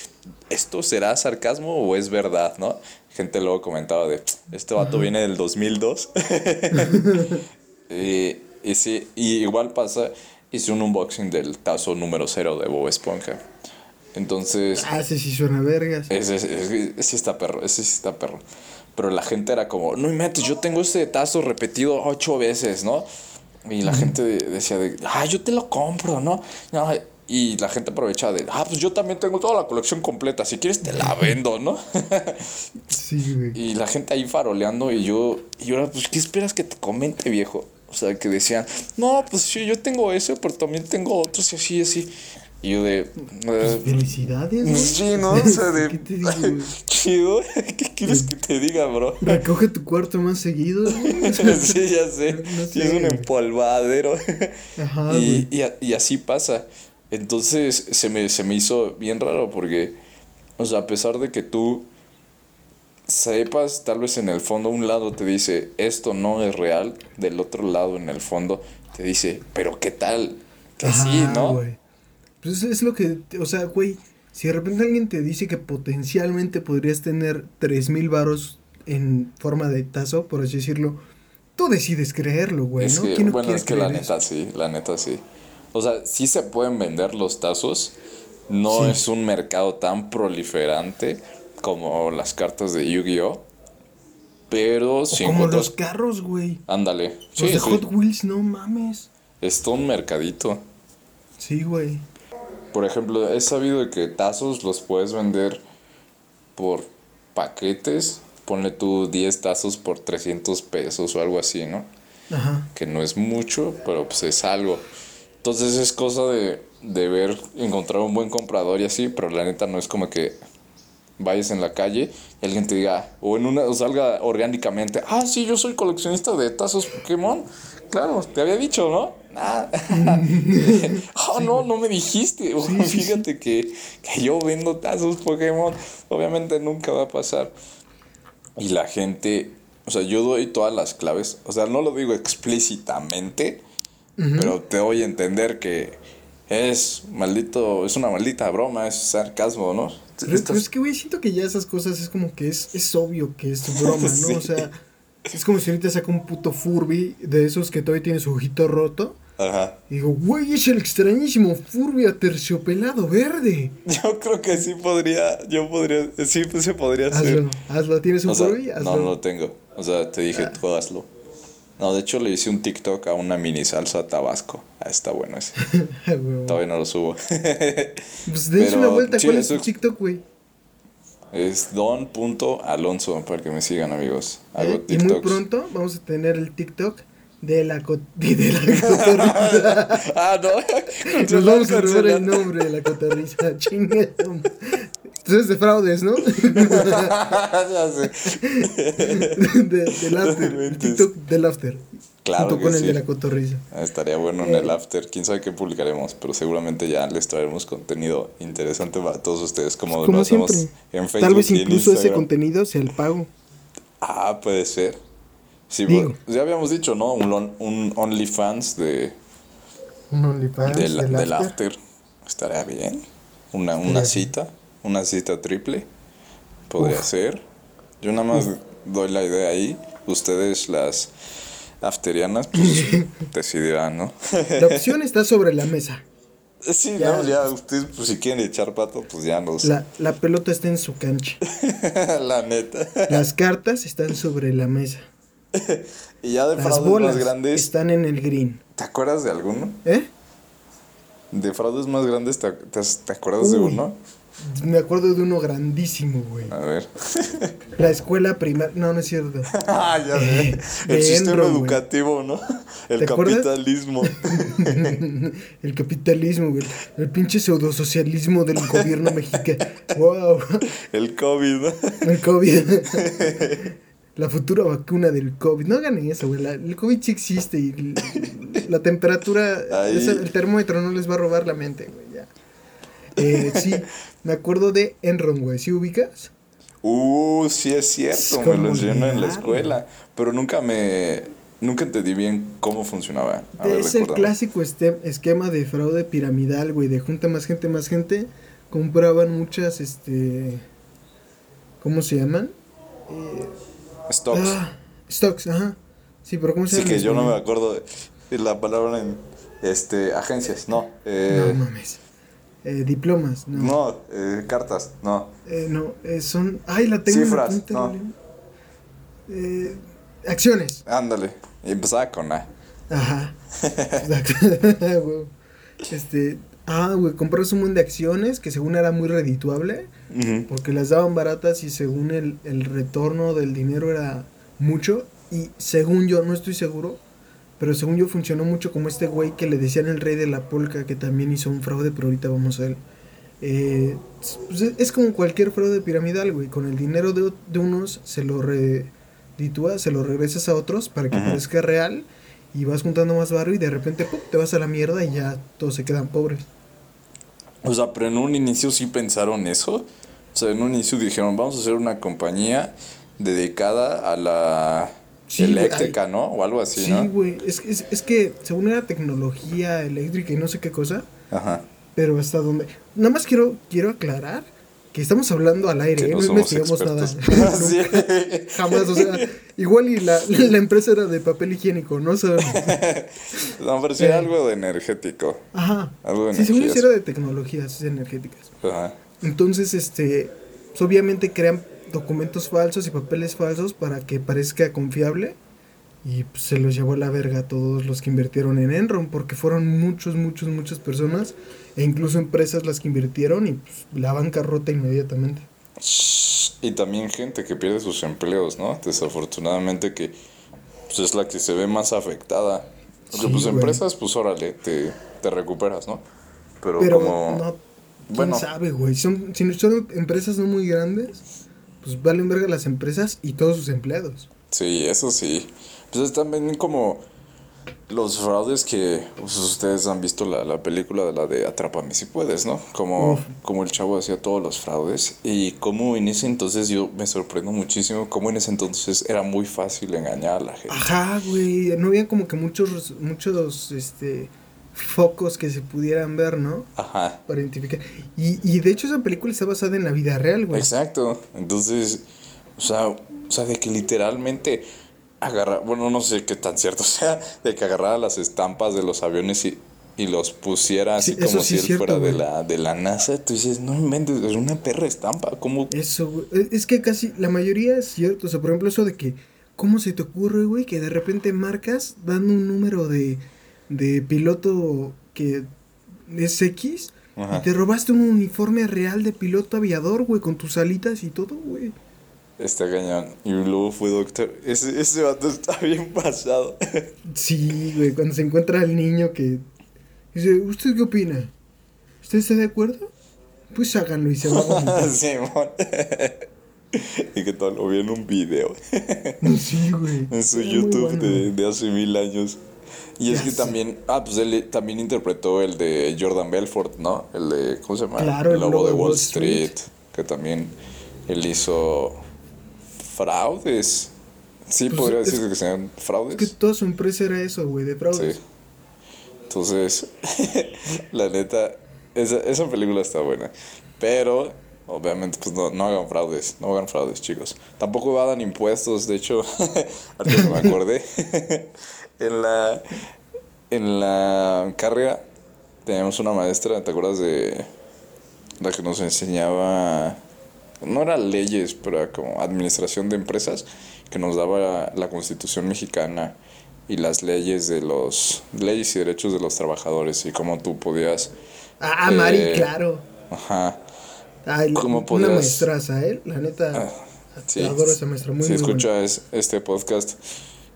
¿esto será sarcasmo o es verdad, no? Gente luego comentaba de, este vato viene del 2002. <laughs> y, y sí, y igual pasa, hice un unboxing del tazo número cero de Bob Esponja. Entonces, Ah, ese sí suena vergas. ese, ese- ese sí está perro, ese sí está perro. Pero la gente era como, no inventes, yo tengo este tazo repetido ocho veces, ¿no? Y la gente de- decía de, ah, yo te lo compro, ¿no? No, Y la gente aprovechaba de, ah, pues yo también tengo toda la colección completa, si quieres te la vendo, ¿no? <laughs> Sí, güey. y la gente ahí faroleando y yo, y era, pues, ¿qué esperas que te comente, viejo? O sea, que decían, no, pues sí, yo tengo ese, pero también tengo otros y así, así. Y yo de, eh, Felicidades, güey. Sí, ¿no? O sea, de. ¿Qué te digo? <laughs> Chido. <laughs> ¿Qué quieres que te diga, bro? Recoge tu cuarto más seguido, güey. sí, ya sé. No sé, un empolvadero. Ajá, y, y así pasa. Entonces se me, se me hizo bien raro porque, o sea, a pesar de que tú sepas, tal vez en el fondo un lado te dice, esto no es real, del otro lado en el fondo te dice, pero ¿qué tal? Que sí, Ajá, ¿no? Pues es lo que, o sea, güey, si de repente alguien te dice que potencialmente podrías tener tres mil varos en forma de tazo, por así decirlo, tú decides creerlo, güey, ¿no? que, ¿Quién no bueno, es que la eso? neta sí, la neta sí. O sea, sí se pueden vender los tazos. No Sí. es un mercado tan proliferante como las cartas de Yu-Gi-Oh! Pero O si como encuentras. los carros, güey. Ándale. Los de sí. Hot Wheels, no mames. Es todo un mercadito. Sí, güey. Por ejemplo, he sabido que tazos los puedes vender por paquetes. Ponle tú 10 tazos por 300 pesos o algo así, ¿no? Ajá. que no es mucho, pero pues es algo. Entonces es cosa de, de ver, encontrar un buen comprador y así, pero la neta no es como que vayas en la calle y alguien te diga, o en una, o salga orgánicamente, ah, sí, yo soy coleccionista de tazos Pokémon. Claro, te había dicho, ¿no? <laughs> Ah, oh, no, no me dijiste. <laughs> Fíjate Que, que yo vendo tazos Pokémon. Obviamente nunca va a pasar. Y la gente, o sea, yo doy todas las claves, o sea, no lo digo explícitamente, pero te doy a entender que es maldito, es una maldita broma, es sarcasmo, ¿no? Pero, pero es que, güey, siento que ya esas cosas es como que es, es obvio que es broma, ¿no? <laughs> Sí. O sea, es como si ahorita saca un puto Furby de esos que todavía tiene su ojito roto. Ajá. Y digo, güey, es el extrañísimo Furby aterciopelado verde. <laughs> Yo creo que sí podría, yo podría, sí pues, se podría hacer. Hazlo, hazlo. ¿Tienes un O sea, Furby? Hazlo. no, no lo tengo. O sea, te dije, tú hazlo. No, de hecho le hice un TikTok a una mini salsa tabasco. Ah, está bueno ese. <laughs> Todavía no lo subo. <laughs> Pues dense Pero, una vuelta. sí, ¿Cuál es tu TikTok, güey? es don.alonso para que me sigan, amigos. Hago Eh, y muy pronto vamos a tener el TikTok de la, co- <laughs> de la ah, no. Nos vamos a robar el nombre de la cotorriza. Chinga. Entonces de fraudes, ¿no? <laughs> <laughs> ya sé. de, del after. TikTok del after. Claro junto que con el de la cotorriza. Ah, Estaría bueno en el after. Quién sabe qué publicaremos, pero seguramente ya les traeremos contenido interesante para todos ustedes, como, lo hacemos siempre. en Facebook. Tal vez y en incluso ese contenido sea el pago. Ah, puede ser. Sí, Digo. bueno, ya habíamos dicho, ¿no? Un, on- un OnlyFans de, Un OnlyFans del, del, del after. after. Estaría bien. Una, una cita, una cita triple. Podría Uf. ser. Yo nada más doy la idea ahí. Ustedes, las afterianas, pues <laughs> decidirán, ¿no? La opción está sobre la mesa. sí, Ya. no, ya ustedes, pues si quieren echar pato, pues ya nos. La, La, la pelota está en su cancha. <laughs> neta. Las cartas están sobre la mesa. <laughs> y ya de Las bolas más grandes. están en el green. ¿Te acuerdas de alguno? ¿Eh? De fraudes más grandes, ¿te, te, te acuerdas de uno? Me acuerdo de uno grandísimo, güey. A ver. <laughs> La escuela primaria. No, no es cierto. <laughs> ah, ya sé. De El sistema Enron, educativo, ¿no? El capitalismo. <laughs> El capitalismo, güey. El pinche pseudosocialismo del gobierno mexicano. Wow. El COVID, ¿no? El COVID. La futura vacuna del COVID. No hagan eso, güey. El COVID sí existe y la temperatura, esa- el termómetro no les va a robar la mente, güey. Ya. Eh, sí, me acuerdo de Enron, güey. ¿Sí ubicas? Uh, sí es cierto, me lo enseñaron en la escuela. Pero nunca me. Nunca entendí bien cómo funcionaba. A ver, es el clásico este- esquema de fraude piramidal, güey. De junta más gente, más gente. Compraban muchas, este. ¿Cómo se llaman? Eh, Stocks. ah, stocks, ajá. Sí, pero ¿cómo se sí llama? que en yo no me acuerdo de, la palabra en este agencias, no. No Eh, mames. Eh, diplomas, no. no, eh, cartas, no. Eh, no, eh, son. Ay, la tengo en la de no. la. Eh, acciones. Ándale. Y empezaba con A. Ajá. <laughs> <laughs> Exacto. Este. Ah, güey, compras un montón de acciones que según era muy redituable. Porque las daban baratas y según el, el retorno del dinero era mucho. Y según yo, no estoy seguro. Pero según yo funcionó mucho como este güey que le decían el rey de la polca que también hizo un fraude, pero ahorita vamos a él. Eh, pues, es como cualquier fraude piramidal, güey. Con el dinero de, de unos se lo reditúas, se lo regresas a otros para que Ajá. parezca real. Y vas juntando más barro y de repente ¡pum! te vas a la mierda y ya todos se quedan pobres. O sea, pero en un inicio sí pensaron eso. O sea, en un inicio dijeron, vamos a hacer una compañía dedicada a la Sí, eléctrica, ¿no? O algo así, Sí, ¿no? güey. Es, es, es que según era tecnología eléctrica y no sé qué cosa, Ajá. pero hasta donde. Nada más quiero, quiero aclarar que estamos hablando al aire, Que ¿eh? no no investigamos nada. <laughs> <laughs> Sí. Jamás, o sea, igual y la, la empresa era de papel higiénico, no sabemos. <laughs> No, pero sí Eh. algo de energético. Ajá. Algo de Sí, según sí era de tecnologías energéticas. Ajá. Entonces, este, pues, obviamente crean documentos falsos y papeles falsos para que parezca confiable. Y pues, se los llevó a la verga a todos los que invirtieron en Enron, porque fueron muchos, muchos, muchas personas, e incluso empresas las que invirtieron y pues, la bancarrota inmediatamente. Y también gente que pierde sus empleos, ¿no? Desafortunadamente que pues, es la que se ve más afectada. Porque Sí, pues güey. empresas, pues órale, te, te recuperas, ¿no? Pero, Pero como... no, quién bueno. sabe, güey. Son, si son empresas no muy grandes, pues valen verga las empresas y todos sus empleados. Sí, eso sí. Pues es también como los fraudes que pues, ustedes han visto la, la película de la de Atrápame si puedes, ¿no? Como, Uf. como el chavo hacía todos los fraudes y como en ese entonces yo me sorprendo muchísimo cómo en ese entonces era muy fácil engañar a la gente. Ajá, güey. No había como que muchos, muchos, este, focos que se pudieran ver, ¿no? Ajá. Para identificar. Y, y de hecho esa película está basada en la vida real, güey. Exacto. Entonces, o sea, o sea, de que literalmente agarra, bueno, no sé qué tan cierto <laughs> sea, de que agarrara las estampas de los aviones y, y los pusiera así Sí, como sí si él cierto, fuera de la, de la NASA. Tú dices, no inventes, es una perra estampa. ¿Cómo? Eso, güey. Es- Es que casi la mayoría es cierto. O sea, por ejemplo, eso de que, ¿cómo se te ocurre, güey, que de repente marcas dando un número de, de piloto que es X Ajá. y te robaste un uniforme real de piloto aviador, güey, con tus alitas y todo, güey? Está cañón. Y luego fue doctor. Ese, ese vato está bien pasado. <laughs> Sí, güey, cuando se encuentra el niño que dice, ¿usted qué opina? ¿Usted está de acuerdo? Pues háganlo y se va a. <laughs> Simón. <laughs> y que todo lo vi en un video. Sí, güey. En su Era YouTube bueno, de, de hace mil años. Y es Ya que sé. también, ah, pues él también interpretó el de Jordan Belfort, ¿no? El de, ¿cómo se llama? Claro, el lobo de Wall Street, Street. que también él hizo fraudes. Sí, Pues, podría decir que sean fraudes. Es que toda su empresa era eso, güey, de fraudes. Sí. Entonces, <laughs> la neta, esa, esa película está buena. Pero, obviamente, pues no, no hagan fraudes. No hagan fraudes, chicos. Tampoco hagan impuestos. De hecho, <laughs> ahorita que me acordé. <laughs> en la. En la carrera teníamos una maestra, ¿te acuerdas de la que nos enseñaba? No era leyes, pero era como administración de empresas, que nos daba la constitución mexicana y las leyes de los leyes y derechos de los trabajadores y cómo tú podías Ah, Mari, Eh, claro. ajá Ay, ¿cómo una podrías- maestraza, ¿eh? La neta, sí, adoro esa maestra, muy, si muy escuchas este podcast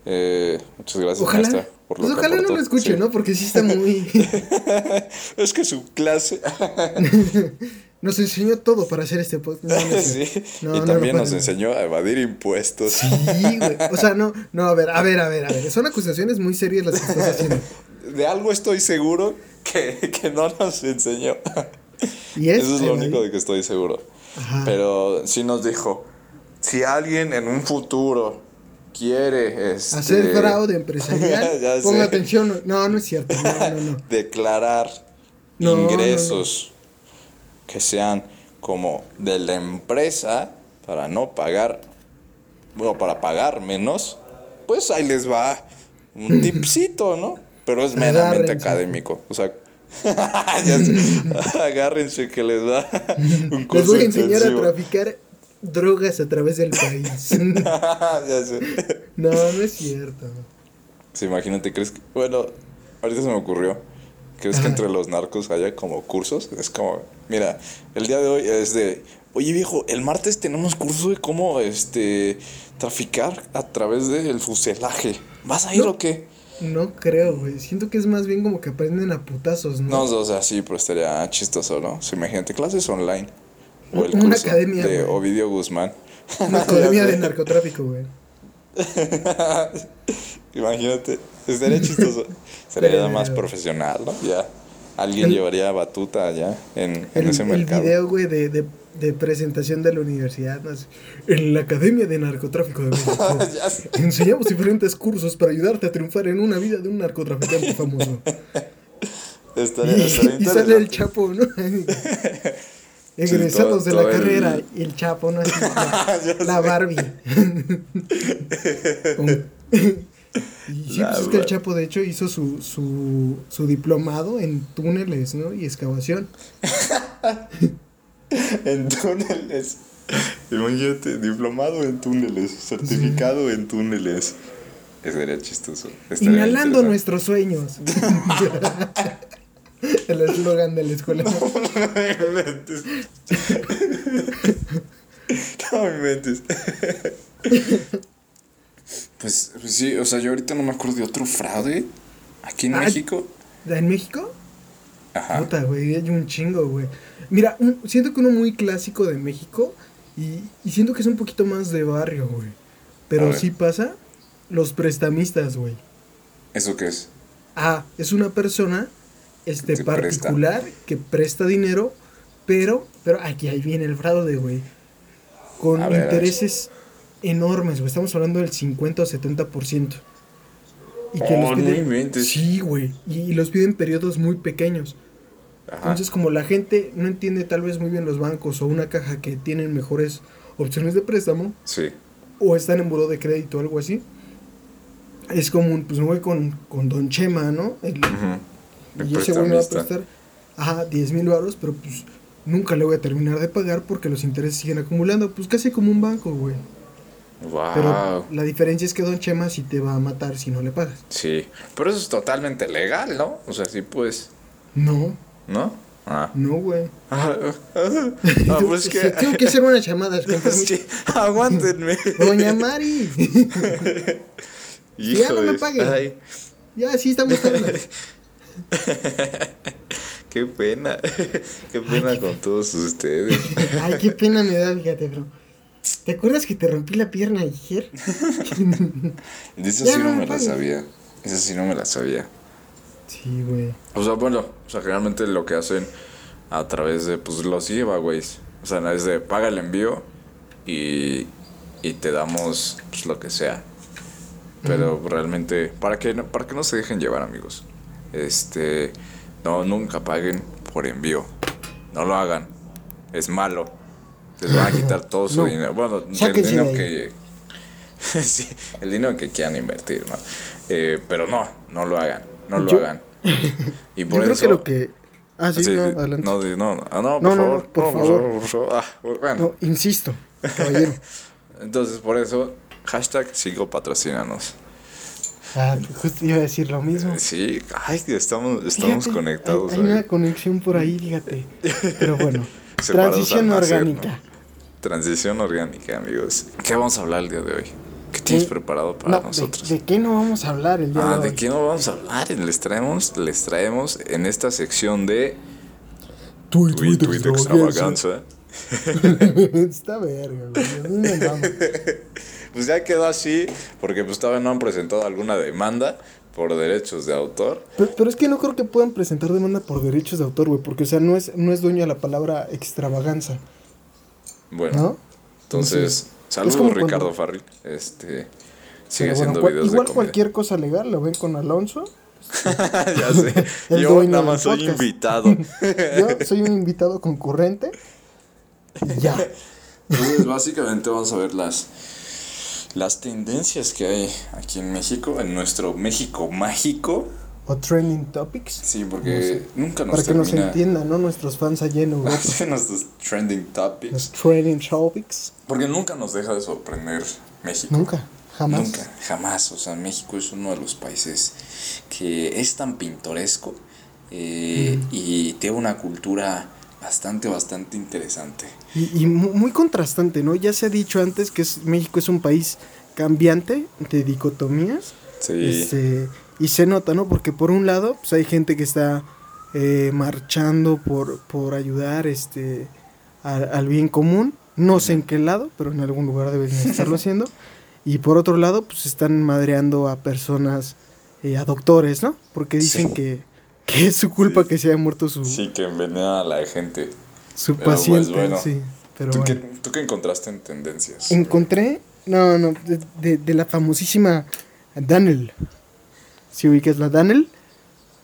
eh, muchas gracias Ojalá, maestra por lo pues que ojalá no lo escuche, Sí. ¿no? Porque sí está muy... <laughs> es que su clase <laughs> nos enseñó todo para hacer este podcast. No, <laughs> sí. No, y también no, nos no. enseñó a evadir impuestos Sí, güey. O sea, no, no, a ver, a ver, a ver, a ver. Son acusaciones muy serias las que estás haciendo. de algo estoy seguro que, que no nos enseñó Y es... Eso es lo evadir- único de que estoy seguro. Ajá. Pero sí nos dijo, si alguien en un futuro quiere este, Hacer fraude empresarial, <laughs> ponga atención. No, no es cierto. No, no, no. <laughs> declarar ingresos que sean como de la empresa para no pagar bueno, para pagar menos, pues ahí les va un <laughs> tipcito, ¿no? Pero es meramente Agárrense. académico. O sea, agárrense que les va un Les curso voy a enseñar a traficar drogas a través del país. <laughs> ya sé. no, no es cierto. Sí, imagínate, ¿crees que.? Bueno, ahorita se me ocurrió. ¿Crees que entre los narcos haya como cursos? Es como, mira, el día de hoy es de. Oye viejo, el martes tenemos curso de cómo este traficar a través del fuselaje. ¿Vas a ir No. o qué? No creo, güey. Siento que es más bien como que aprenden a putazos, No, ¿no? o sea, sí, pero estaría chistoso, ¿no? Imagínate, clases online. O el Una curso academia, de güey. Ovidio Guzmán. <laughs> Una academia de <laughs> narcotráfico, güey. <laughs> Imagínate, estaría chistoso. Sería más profesional, ¿no? Ya. Alguien El- llevaría batuta allá en, en El, ese el mercado. video, güey, de, de, de presentación de la universidad. ¿no? En la Academia de Narcotráfico de México. Enseñamos diferentes cursos para ayudarte a triunfar en una vida de un narcotraficante famoso. Estaría, Y, estaría y sale el. Chapo, ¿no? Egresados todo- de la el- carrera. Y el Chapo, ¿no? Así, la, <laughs> la Barbie. <laughs> y sí, La pues es que el Chapo, de hecho, hizo su, su, su diplomado en túneles, ¿no? Y excavación. <laughs> En túneles. Imagínate, diplomado en túneles, certificado en túneles. Estaría chistoso. estaría Inhalando nuestros sueños. El eslogan de la escuela. <laughs> No me inventes. No me inventes. Pues, pues sí, o sea, yo ahorita no me acuerdo de otro fraude aquí en Ay. México. ¿En México? Ajá. Puta, güey, hay un chingo, güey. Mira, un- siento que uno muy clásico de México y, y siento que es un poquito más de barrio, güey. Pero sí pasa, los prestamistas, güey. ¿Eso qué es? Ah, es una persona este presta. particular que presta dinero, pero, pero aquí ahí viene el fraude, güey. Con ver, intereses enormes, güey. Estamos hablando del 50 o 70%. Y que Oh, los no piden. inventes. Sí, güey. Y, y los piden en periodos muy pequeños. Ajá. Entonces, como la gente no entiende tal vez muy bien los bancos o una caja que tienen mejores opciones de préstamo, Sí. o están en buró de crédito o algo así, es común, pues me voy con, con Don Chema, ¿no? El y ese güey me va a prestar, ajá, 10 mil baros, pero pues nunca le voy a terminar de pagar porque los intereses siguen acumulando, pues casi como un banco, güey. Wow. Pero la diferencia es que Don Chema sí te va a matar si no le pagas. Sí. Pero eso es totalmente legal, ¿no? O sea, sí, pues. No, ¿No? Ah. no, güey. Ah, <laughs> ah, pues es que. <laughs> Tengo que hacer una llamada. con Es <laughs> permiso. que, aguántenme. Doña Mari. Ya no me paguen. Ay, ya, sí, estamos hablando. <laughs> qué pena. <laughs> Qué pena con todos ustedes. <laughs> Ay, qué pena me da, fíjate, bro. ¿Te acuerdas que te rompí la pierna ayer? De eso Ya sí no no me la sabía. Esa sí no me la sabía. Sí, güey. O sea, bueno, o sea, realmente lo que hacen a través de, pues, los giveaways. O sea, es de paga el envío y, y te damos, pues, lo que sea. Pero realmente, para que, para que no se dejen llevar, amigos. Este, no, nunca paguen por envío. No lo hagan. Es malo. Les van a quitar todo su <laughs> No. dinero. Bueno, el dinero que... <laughs> sí, el dinero que quieran invertir, ¿no? Eh, pero no, no lo hagan. No lo Yo- hagan. <laughs> Y Yo por creo eso... que lo que. Ah, sí, Sí, no, adelante. no, ah, por favor, por favor. por favor. Ah, bueno, No, insisto, caballero. entonces por eso, hashtag sigo patrocínanos. Justo iba a decir lo mismo. Sí, ay, estamos, estamos Fíjate, conectados. Hay, hay ¿eh? una conexión por ahí, fíjate. Pero bueno, <laughs> transición nacer, orgánica. ¿no? Transición orgánica, amigos. ¿Qué vamos a hablar el día de hoy? ¿Qué tienes ¿Qué? preparado para No, de, nosotros? ¿de qué no vamos a hablar el día ah, de ¿de hoy? qué no vamos a hablar? Les traemos, les traemos en esta sección de Tweet, Tweet, Tweet Extravaganza. <laughs> Está verga, güey. <laughs> Pues ya quedó así, porque pues todavía no han presentado alguna demanda por derechos de autor. Pero, pero es que no creo que puedan presentar demanda por derechos de autor, güey. Porque, o sea, no es, no es dueño de la palabra extravaganza, Bueno, ¿no? entonces, es saludos como cuando- Ricardo Farril. Este sigue bueno, haciendo videos igual de cualquier cosa legal lo ven con Alonso. <laughs> ya sé. <laughs> Yo nada más soy podcast. invitado. <laughs> Yo soy un invitado concurrente. Ya. Entonces, básicamente vamos a ver las las tendencias que hay aquí en México, en nuestro México mágico. O trending topics. Sí, porque nunca nos Para que nos entiendan, ¿no? Nuestros fans allá en Europa. <laughs> nuestros trending topics. Los trending topics. Porque nunca nos deja de sorprender México. Nunca, jamás. Nunca, jamás. O sea, México es uno de los países que es tan pintoresco eh, y tiene una cultura bastante, bastante interesante. Y, y mu- muy contrastante, ¿no? Ya se ha dicho antes que es, México es un país cambiante de dicotomías. Sí. Este, y se nota, ¿no? Porque por un lado, pues hay gente que está eh, marchando por, por ayudar este, al, al bien común. No sé en qué lado, pero en algún lugar deben estarlo <laughs> haciendo. Y por otro lado, pues están madreando a personas, eh, a doctores, ¿no? Porque dicen Sí. que, que es su culpa Sí. que se haya muerto su, Sí, que envenena a la gente. su Pero, pues, paciente. bueno. sí, pero ¿Tú, bueno. qué, ¿Tú qué encontraste en tendencias? Encontré, no, no, de, de, de la famosísima Daniel. Si ubicas la Daniel?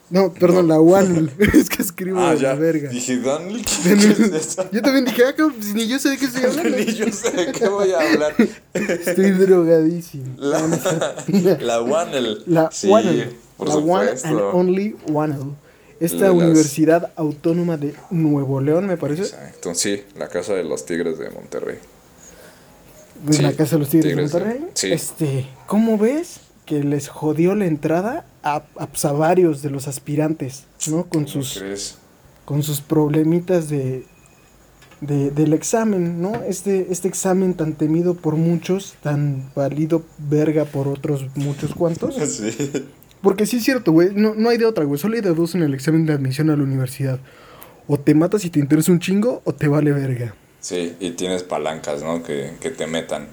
No, perdón, No. la <laughs> Wanel. <laughs> es que escribo Ah, de la verga. Dije, Daniel, ¿qué, Daniel. qué es <laughs> eso? Yo también dije, ah, pues ni yo sé de qué estoy hablando. Ni yo sé de qué voy a hablar. Estoy drogadísimo. La, la Wanel. La sí, Wanel. Por la One and supuesto. Only Wanel. Esta las- Universidad Autónoma de Nuevo León, me parece. Exacto, sí, la casa de los tigres de Monterrey. de la Sí, Casa de los Tigres, Tigres de Monterrey. sí. Este, ¿cómo ves que les jodió la entrada a, a, varios de los aspirantes, ¿no? Con ¿Cómo sus, crees? con sus problemitas de, de- del examen, ¿no? Este, este examen tan temido por muchos, tan valido verga por otros muchos cuantos. <laughs> Sí. Porque sí es cierto, güey, no, no hay de otra, güey, solo hay de dos en el examen de admisión a la universidad. O te matas y te interesa un chingo, o te vale verga. Sí, y tienes palancas, ¿no? Que, que te metan.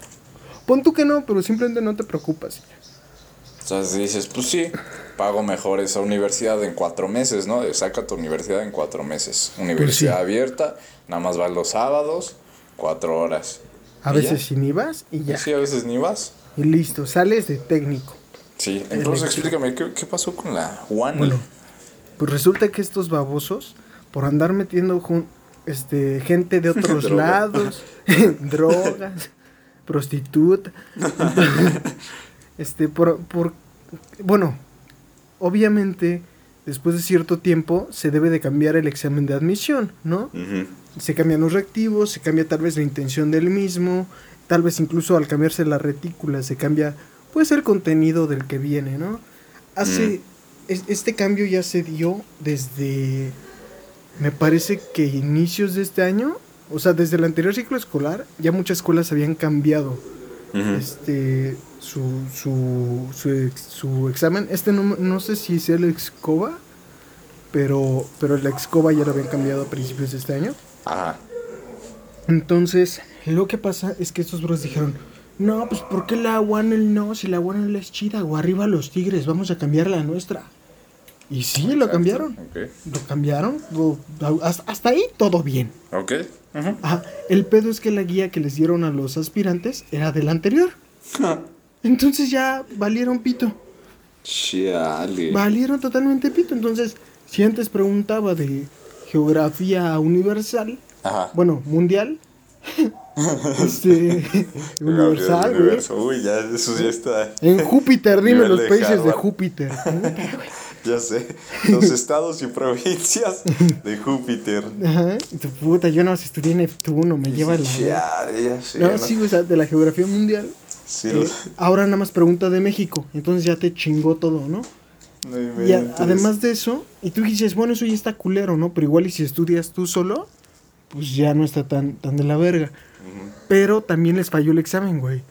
Pon tú que no, pero simplemente no te preocupas. O sea, si dices, pues sí, pago mejor esa universidad en cuatro meses, ¿no? Saca tu universidad en cuatro meses. Universidad abierta, nada más vas los sábados, cuatro horas. A ¿Y veces ya? si ni vas y ya. Sí, a veces ni vas. Y listo, sales de técnico. Sí, entonces explícame, ¿qué, qué pasó con la One? Bueno, pues resulta que estos babosos, por andar metiendo jun- este, gente de otros <laughs> Droga. lados, <laughs> drogas, prostituta, <laughs> este, por, por, bueno, obviamente, después de cierto tiempo, se debe de cambiar el examen de admisión, ¿no? Se cambian los reactivos, se cambia tal vez la intención del mismo, tal vez incluso al cambiarse la retícula se cambia, puede ser el contenido del que viene, ¿no? Hace, es- este cambio ya se dio desde, me parece que inicios de este año, o sea, desde el anterior ciclo escolar, ya muchas escuelas habían cambiado este su, su, su examen. Este no, no sé si sea el Excoba, pero, pero el Excoba ya lo habían cambiado a principios de este año. Ajá. Entonces, lo que pasa es que estos bros dijeron, no, pues ¿por qué la Wanel no? Si la Wanel es chida, o arriba los tigres, vamos a cambiar la nuestra. Y sí, lo cambiaron. Ok. Lo cambiaron. lo- hasta, hasta ahí todo bien. Ok. Ajá, el pedo es que la guía que les dieron a los aspirantes era del anterior. Entonces ya valieron pito. Chale. Valieron totalmente pito. Entonces, si antes preguntaba de geografía universal, Ajá. bueno, mundial, <laughs> <laughs> este, <laughs> universal, güey. Uy, ya, eso ya está. En Júpiter, <laughs> dime los de países de. Júpiter. Ya sé. Los estados y provincias de Júpiter. Ajá, tu puta, yo no estudié Neptuno, me lleva la. Chale, ya sé. No, ¿no? sí, o sea, de la geografía mundial. Sí, eh, los- ahora nada más pregunta de México, entonces ya te chingó todo, ¿no? no Y a- inventes. además de eso, y tú dices, bueno, eso ya está culero, ¿no? Pero igual y si estudias tú solo, pues ya no está tan, tan de la verga. Pero también les falló el examen, güey.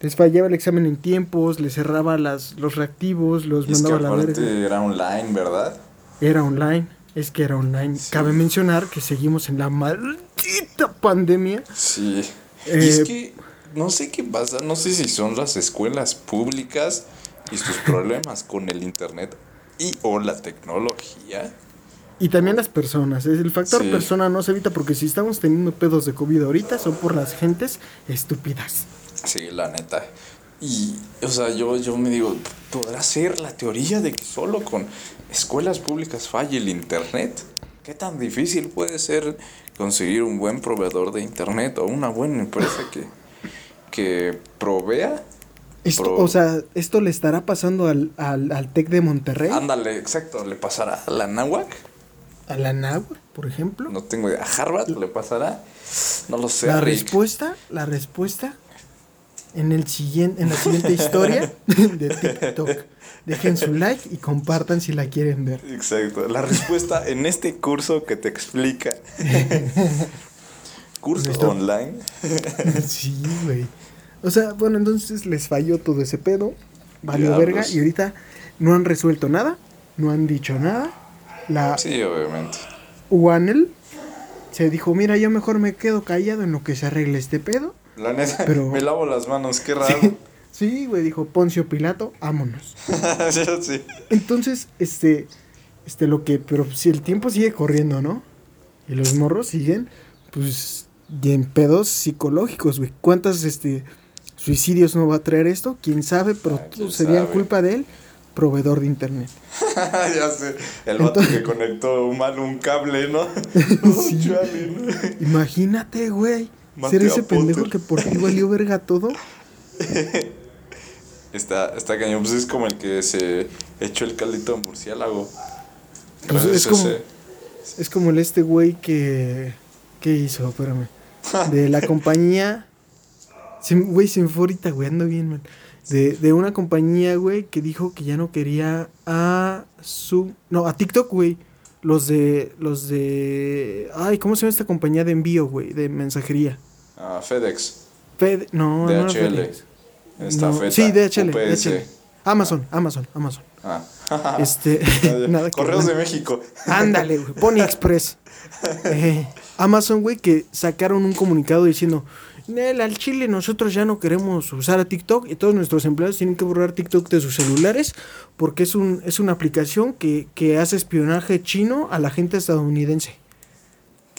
Les fallaba el examen en tiempos, les cerraba las, los reactivos, los Y es que mandaba a la verga. era online, ¿verdad? Era online, es que era online. Cabe mencionar que seguimos en la maldita pandemia. Sí. y Eh, es que no sé qué pasa, no sé si son las escuelas públicas y sus <laughs> problemas con el internet y o la tecnología. Y también las personas. es El factor Sí. persona no se evita porque si estamos teniendo pedos de COVID ahorita son por las gentes estúpidas. Sí, la neta. Y, o sea, yo, yo me digo, ¿podrá ser la teoría de que solo con escuelas públicas falle el internet? ¿Qué tan difícil puede ser conseguir un buen proveedor de internet o una buena empresa que, que provea Esto, Pro- o sea, esto le estará pasando al, al, al TEC de Monterrey, Ándale, exacto. ¿Le pasará a la Náhuac? A la NAHUAC, por ejemplo. No tengo idea. ¿A Harvard le pasará? No lo sé. la Rick. respuesta, la respuesta en el siguiente, en la siguiente historia de TikTok. Dejen su like y compartan si la quieren ver. Exacto. La respuesta en este curso que te explica. <laughs> curso Esto- online. <laughs> Sí, güey. O sea, bueno, entonces les falló todo ese pedo. Valió verga y ahorita no han resuelto nada, no han dicho nada. La Sí, obviamente. UANEL se dijo, mira, yo mejor me quedo callado en lo que se arregle este pedo. La neta, Pero- me lavo las manos, qué raro. <laughs> Sí, güey, dijo Poncio Pilato, vámonos. <laughs> Yo sí. Entonces, este, este, lo que, pero si el tiempo sigue corriendo, ¿no? Y los morros siguen, pues, y en pedos psicológicos, güey. ¿Cuántos, este, suicidios no va a traer esto? ¿Quién sabe? Pero Ah, todo sería sabe. culpa de él, proveedor de internet. <laughs> ya sé. El vato Entonces- que conectó mal un cable, ¿no? <laughs> <laughs> Sí. Chale, ¿no? Imagínate, güey. Ser ese pendejo que por ti valió verga todo. Está, está cañón. Pues es como el que se echó el caldito de murciélago. Pues es como- ese- Es como el este güey que. ¿Qué hizo? Espérame. De la compañía. Se- Güey, se me fue ahorita, güey, ando bien, man. De, de una compañía, güey, que dijo que ya no quería a su. No, a TikTok, güey. Los de. Los de. Ay, ¿cómo se llama esta compañía de envío, güey? De mensajería. Ah, FedEx. Fed. No, DHL. FedEx. Está No, feta. Sí, DHL. Amazon, Amazon, Amazon. Ah. <laughs> Este. <laughs> nada Correos de México. Ándale, güey. Pony Express. <laughs> Eh, Amazon, güey, que sacaron un comunicado diciendo: Nel, al Chile nosotros ya no queremos usar a TikTok y todos nuestros empleados tienen que borrar TikTok de sus celulares porque es, un, es una aplicación que, que hace espionaje chino a la gente estadounidense.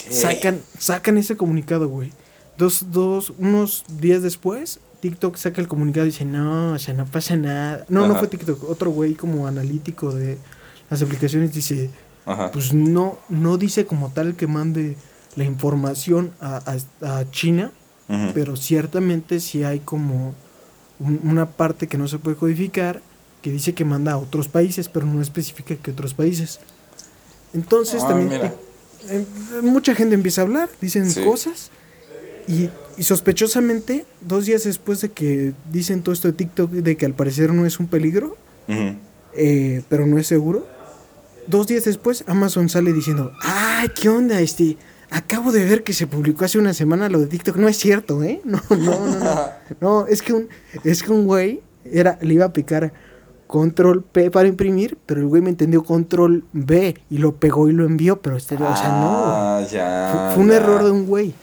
Sacan, sacan ese comunicado, güey. Dos, dos, unos días después, TikTok saca el comunicado y dice, no, o sea, no pasa nada. No, no fue TikTok, otro güey como analítico de las aplicaciones dice, Ajá. pues no, no dice como tal que mande la información a, a- a China, Pero ciertamente sí hay como un- una parte que no se puede codificar que dice que manda a otros países, pero no especifica que otros países. Entonces Ah, también mira. eh, mucha gente empieza a hablar, dicen Sí. cosas y, y sospechosamente dos días después de que dicen todo esto de TikTok de que al parecer no es un peligro, eh, pero no es seguro. Dos días después, Amazon sale diciendo, ¡ay, qué onda! Este, acabo de ver que se publicó hace una semana lo de TikTok. No es cierto, ¿eh? No, no, no, no. <laughs> No, es que un, es que un güey era, le iba a picar control P para imprimir, pero el güey me entendió control B y lo pegó y lo envió, pero este, o sea, no. Ah, ya. Fue, fue un ya. error de un güey.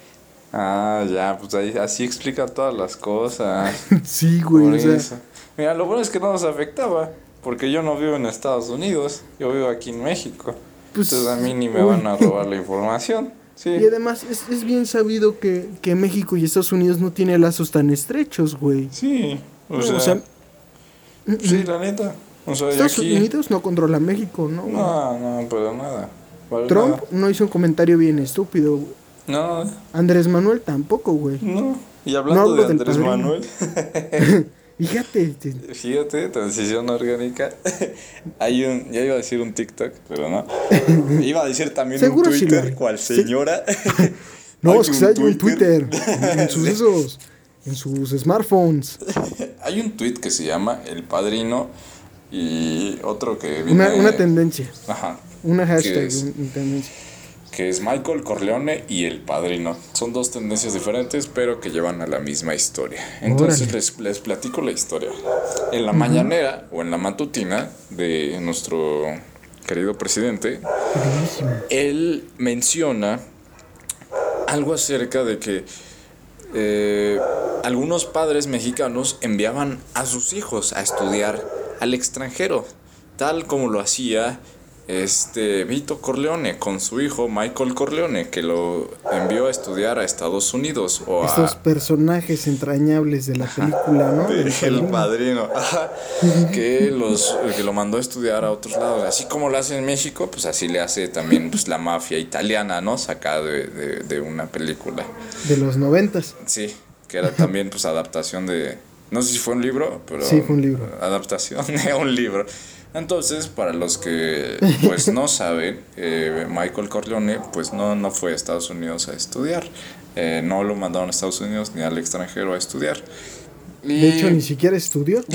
Ah, ya, pues ahí, así explica todas las cosas. <laughs> Sí, güey, Por o sea, eso. Mira, lo bueno es que no nos afectaba, porque yo no vivo en Estados Unidos, yo vivo aquí en México. Pues, Entonces a mí ni me van a robar la información. Sí. Y además es, es bien sabido que, que México y Estados Unidos no tienen lazos tan estrechos, güey. Sí. O No, sea, o sea, sí, la neta. O sea, yo Estados aquí. Unidos no controla México, ¿no? No, no, pero nada. Para Trump nada. no hizo un comentario bien estúpido, güey. No, Andrés Manuel tampoco, güey. no. Y hablando de Andrés. Manuel, <laughs> <laughs> Fíjate, este, fíjate, transición orgánica. <laughs> Hay un, ya iba a decir un TikTok, pero no. <laughs> Iba a decir también Seguro un sí lo Twitter, cual Sí. señora. <laughs> no, es que hay un Twitter en, en sus esos, en sus smartphones. Hay un tweet que se llama El Padrino y otro que viene... Una, una tendencia, Ajá. una ¿Qué hashtag, una tendencia. Que es Michael Corleone y El Padrino. Son dos tendencias diferentes, pero que llevan a la misma historia. Entonces les, les platico la historia. En la mañanera o en la matutina de nuestro querido presidente, él menciona algo acerca de que eh, algunos padres mexicanos enviaban a sus hijos a estudiar al extranjero, tal como lo hacía este Vito Corleone con su hijo Michael Corleone, que lo envió a estudiar a Estados Unidos o a Estos personajes entrañables de la película, ¿no? de <laughs> El padrino. <laughs> Que, los, que lo mandó a estudiar a otros lados. Así como lo hace en México, pues así le hace también pues, la mafia italiana, ¿no? Sacada de, de, de una película. De los noventas. Sí, que era también pues adaptación de, No sé si fue un libro, pero. Sí, fue un libro. Adaptación de un libro. Entonces, para los que pues no <laughs> saben, eh, Michael Corleone pues no, no fue a Estados Unidos a estudiar. Eh, no lo mandaron a Estados Unidos ni al extranjero a estudiar. Y De hecho, ni siquiera estudió. <laughs>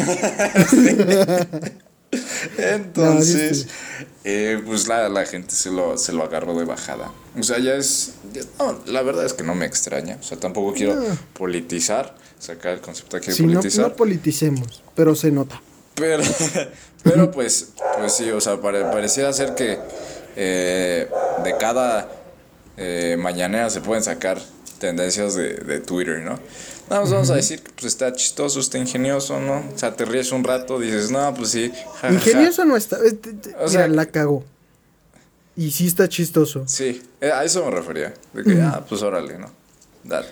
<laughs> entonces, eh, pues la, la gente se lo, se lo agarró de bajada. O sea, ya es... ya- no, la verdad es que no me extraña. O sea, tampoco quiero No. politizar, sacar el concepto aquí de Si no, politizar. no politicemos, pero se nota. Pero, pero pues, pues sí, o sea, pare- pareciera ser que eh, de cada eh, mañanera se pueden sacar tendencias de, de Twitter, ¿no? Nada más vamos a decir que pues está chistoso, está ingenioso, ¿no? O sea, te ríes un rato, dices, no, pues sí. ja, ja, ja". Ingenioso no está. eh, te- te- O mira, sea- la cagó. Y sí está chistoso. Sí, eh, a eso me refería. De que, ah, pues órale, ¿no? Date.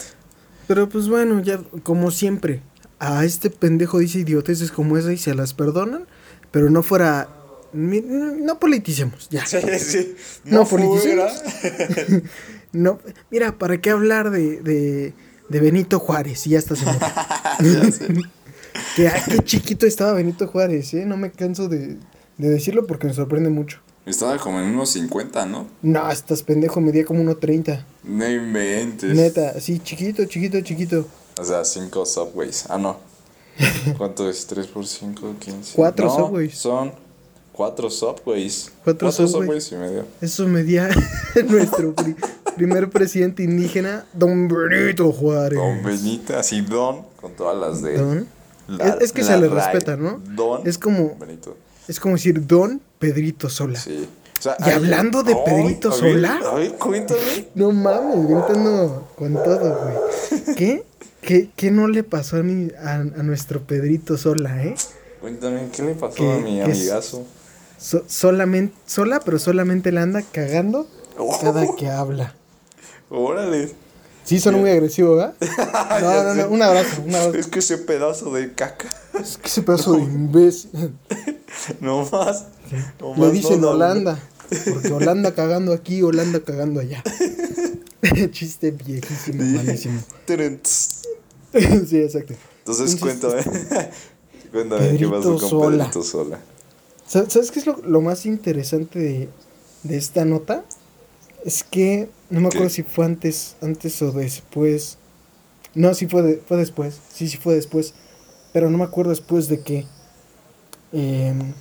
Pero pues bueno, ya como siempre, a este pendejo dice idioteces como esa y se las perdonan, pero no fuera... No politicemos, ya. Sí, sí. No politicemos. <laughs> No, mira, ¿para qué hablar de, de, de Benito Juárez? Y ya está <laughs> <laughs> que, ay, qué chiquito estaba Benito Juárez, ¿eh? No me canso de, de decirlo porque me sorprende mucho. Estaba como en unos 50, ¿no? No, estás pendejo, medía como 1.30. No inventes. Neta, así, chiquito, chiquito, chiquito. O sea, 5 subways. Ah, no. <laughs> ¿Cuánto es? 3 por 5, 15. Cuatro no, Subways. Son 4 subways. Cuatro Cuatro Subways. subways y medio. Eso medía <laughs> nuestro pri- primer presidente indígena, Don Benito Juárez. Don Benito, así Don, con todas las de. Don. la- es, es que se le respeta, ¿no? Don Es como, Benito. es como decir Don Pedrito Sola. Sí. O sea, Y hablando de Pedrito a ver, Sola. A ver, cuéntame. No mames, gritando con todo, güey. ¿Qué? ¿Qué, qué no le pasó a, mi, a, a nuestro Pedrito Sola, eh? Cuéntame, ¿qué le pasó ¿Qué- a mi amigazo? So- solamente, sola, pero solamente la anda cagando Oh. cada que habla. Órale. Sí, son muy agresivos, ¿verdad? <laughs> No, no, no, un abrazo, un abrazo. Es que ese pedazo de caca. Es que ese pedazo de <laughs> imbécil. <laughs> No más. No más dicen no. Holanda. Porque Holanda cagando aquí, Holanda cagando allá. Chiste viejísimo, malísimo. <laughs> Sí, exacto. Entonces, Entonces, cuéntame. <laughs> cuéntame qué pasó Pedrito con Sola. Pedrito Sola. Sa- ¿Sabes qué es lo, lo más interesante de, de esta nota? Es que no me acuerdo ¿Qué? si fue antes, antes o después. No, sí fue, de- fue después. Sí, sí fue después. Pero no me acuerdo después de qué. Em,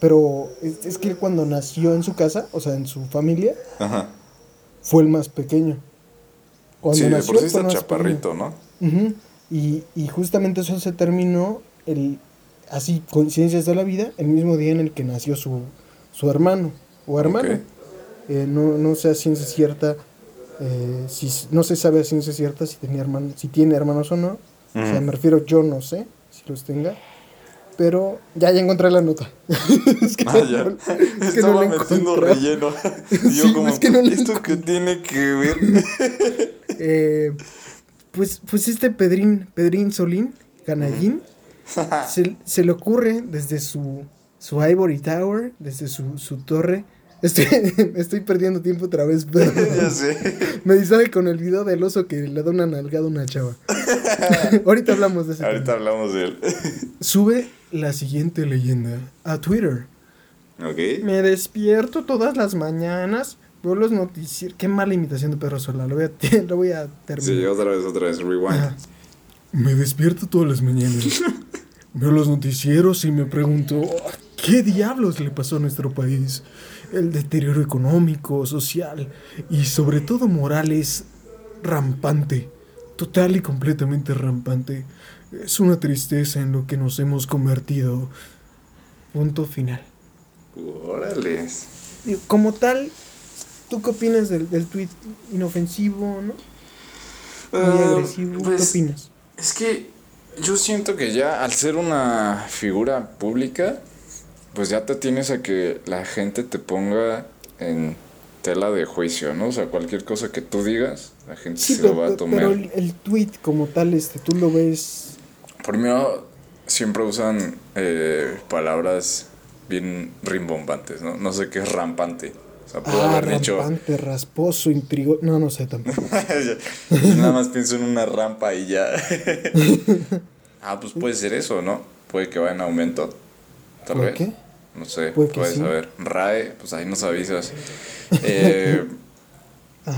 pero es, es que él cuando nació en su casa, o sea, en su familia, Ajá. fue el más pequeño. Cuando Sí, de nació por sí está chaparrito, ¿no? Ujú. Y, y justamente eso se terminó, el, así, coincidencias de la vida, el mismo día en el que nació su, su hermano o hermana. Ok. Eh, no, no sé a ciencia cierta, eh, si, no se sabe a ciencia cierta si, tenía hermano, si tiene hermanos o no. O sea, me refiero, yo no sé si los tenga. Pero ya, ya encontré la nota. <laughs> es que, Ah, no- es que <laughs> Estaba metiendo relleno. <laughs> Y yo Sí, como, es que no ¿esto qué tiene que ver? Eh, pues, pues este Pedrín, Pedrín Solín, Canallín, se, se le ocurre desde su, su Ivory Tower, desde su, su torre. Estoy, <laughs> estoy perdiendo tiempo otra vez, <laughs> pero ya sé. me distrae con el video del oso que le da una nalgada a una chava. <laughs> Ahorita hablamos de ese Ahorita tema. hablamos de él. Sube la siguiente leyenda a Twitter. ok. Me despierto todas las mañanas, veo los noticieros. Qué mala imitación de Perro Sola, lo voy a, <laughs> lo voy a terminar. Sí, otra vez, otra vez. Rewind. Ajá. Me despierto todas las mañanas. <laughs> Veo los noticieros y me pregunto, ¿qué diablos le pasó a nuestro país? El deterioro económico, social y sobre todo moral es rampante, total y completamente rampante. Es una tristeza en lo que nos hemos convertido. Punto final. Órale. Digo, Como tal, ¿tú qué opinas del, del tweet inofensivo, no? Muy agresivo. ¿Qué pues, opinas? Es que yo siento que ya al ser una figura pública, pues ya te tienes a que la gente te ponga en tela de juicio, ¿no? O sea, cualquier cosa que tú digas, la gente Sí, se pero, lo va a tomar. pero el, el tweet como tal, este, tú lo ves. Primero, siempre usan eh, palabras bien rimbombantes, ¿no? No sé qué es rampante. O sea, pudo Ah, haber dicho... rampante, rasposo, intrigo. No, no sé tampoco. <laughs> Nada más pienso en una rampa y ya. <laughs> Ah, pues puede ser eso, ¿no? Puede que vaya en aumento. Tal ¿Por vez. qué? No sé, Puede puedes sí. saber. RAE, pues ahí nos avisas. <laughs> Eh,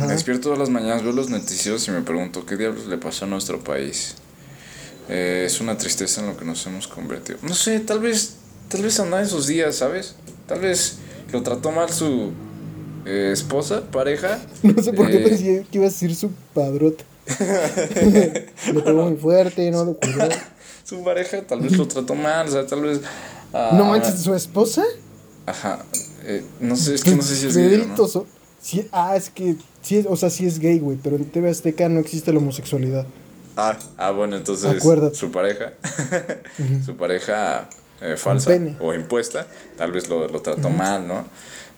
me despierto todas las mañanas, veo los noticieros y me pregunto, ¿qué diablos le pasó a nuestro país? Eh, es una tristeza en lo que nos hemos convertido. No sé, tal vez, tal vez andaba en sus días, ¿sabes? Tal vez lo trató mal su eh, esposa, pareja. <laughs> No sé por qué Eh, pensé que iba a decir su padrote. <laughs> lo pegó muy fuerte, no lo cuidó. <laughs> Su pareja tal vez lo trató mal, o sea, tal vez... ah, No manches, ¿su esposa? Ajá. eh, no sé, es que no sé si es gay no. Sí, ah, es que, sí, es- o sea, sí es gay, güey, pero en TV Azteca no existe la homosexualidad. Ah, ah, bueno, entonces Acuérdate. su pareja, su pareja eh, falsa o impuesta, tal vez lo, lo trató mal, ¿no?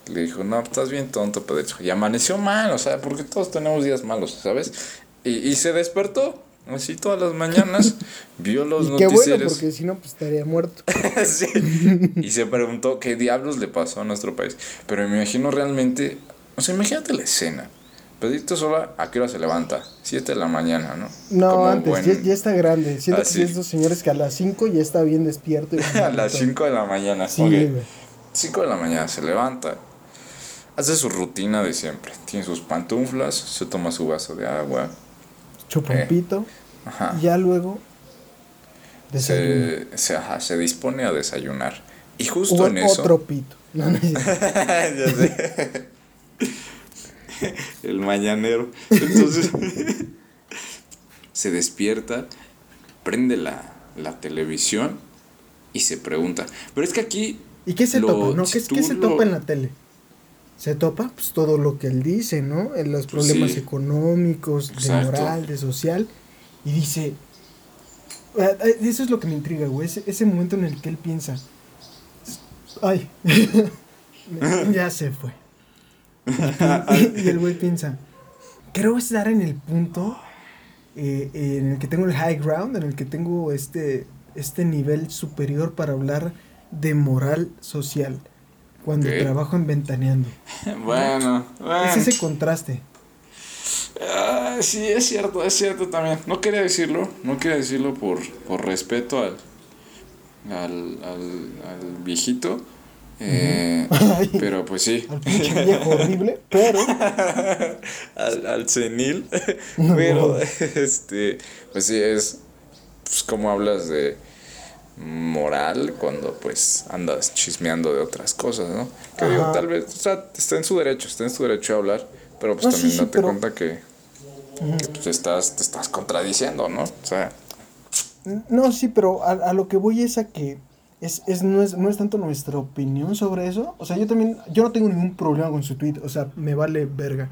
Le dijo, no, estás bien tonto, Pedrito. Y amaneció mal, o sea, porque todos tenemos días malos, ¿sabes? Y, y se despertó, así todas las mañanas, <laughs> vio los y qué bueno, porque si no, pues estaría muerto. <laughs> Sí. Y se preguntó qué diablos le pasó a nuestro país. Pero me imagino realmente, o sea, imagínate la escena. Pedrito Sola, ¿a qué hora se levanta? 7 de la mañana, ¿no? No, Como antes, buen- ya, ya está grande. Siento Ah, que sí. es esos señores que a las 5 ya está bien despierto. y- <laughs> A las 5 de la mañana. Sí, ok. güey. 5 de la mañana se levanta. Hace su rutina de siempre. Tiene sus pantuflas, se toma su vaso de agua. Chupa Eh, un pito. Ajá. Y ya luego. Se, se, ajá, se dispone a desayunar. Y justo O- en eso. otro pito. No. <laughs> El mañanero. Entonces <laughs> se despierta, prende la, la televisión y se pregunta. Pero es que aquí. ¿Y qué se lo- topa? ¿no? si ¿Qué, se lo- topa en la tele? Se topa pues todo lo que él dice, ¿no? En los problemas sí. económicos, de moral, de social. Y dice. Eso es lo que me intriga, güey. Ese, ese momento en el que él piensa. Ay. <laughs> ya se fue. <laughs> y el güey piensa. Creo estar en el punto eh, en el que tengo el high ground, en el que tengo este, este nivel superior para hablar de moral social cuando trabajo en Ventaneando. <laughs> Bueno, bueno. Es ese contraste. Ah, sí, es cierto, es cierto también. No quería decirlo, no quería decirlo por, por respeto al, al, al, al viejito. eh, <laughs> Ay. pero pues sí, Al pinche viejo horrible, <laughs> pero al, al senil. No. pero este, pues sí, es pues, como hablas de moral cuando pues andas chismeando de otras cosas, ¿no? Que digo, tal vez, o sea, está en su derecho, está en su derecho a hablar, pero pues No, sí, también sí, date pero- cuenta que, que, pues, estás, te estás contradiciendo, ¿no? O sea, no, sí, pero a, a lo que voy es a que es, es, no, es, no es tanto nuestra opinión sobre eso. O sea, yo también, yo no tengo ningún problema con su tweet, o sea, me vale verga.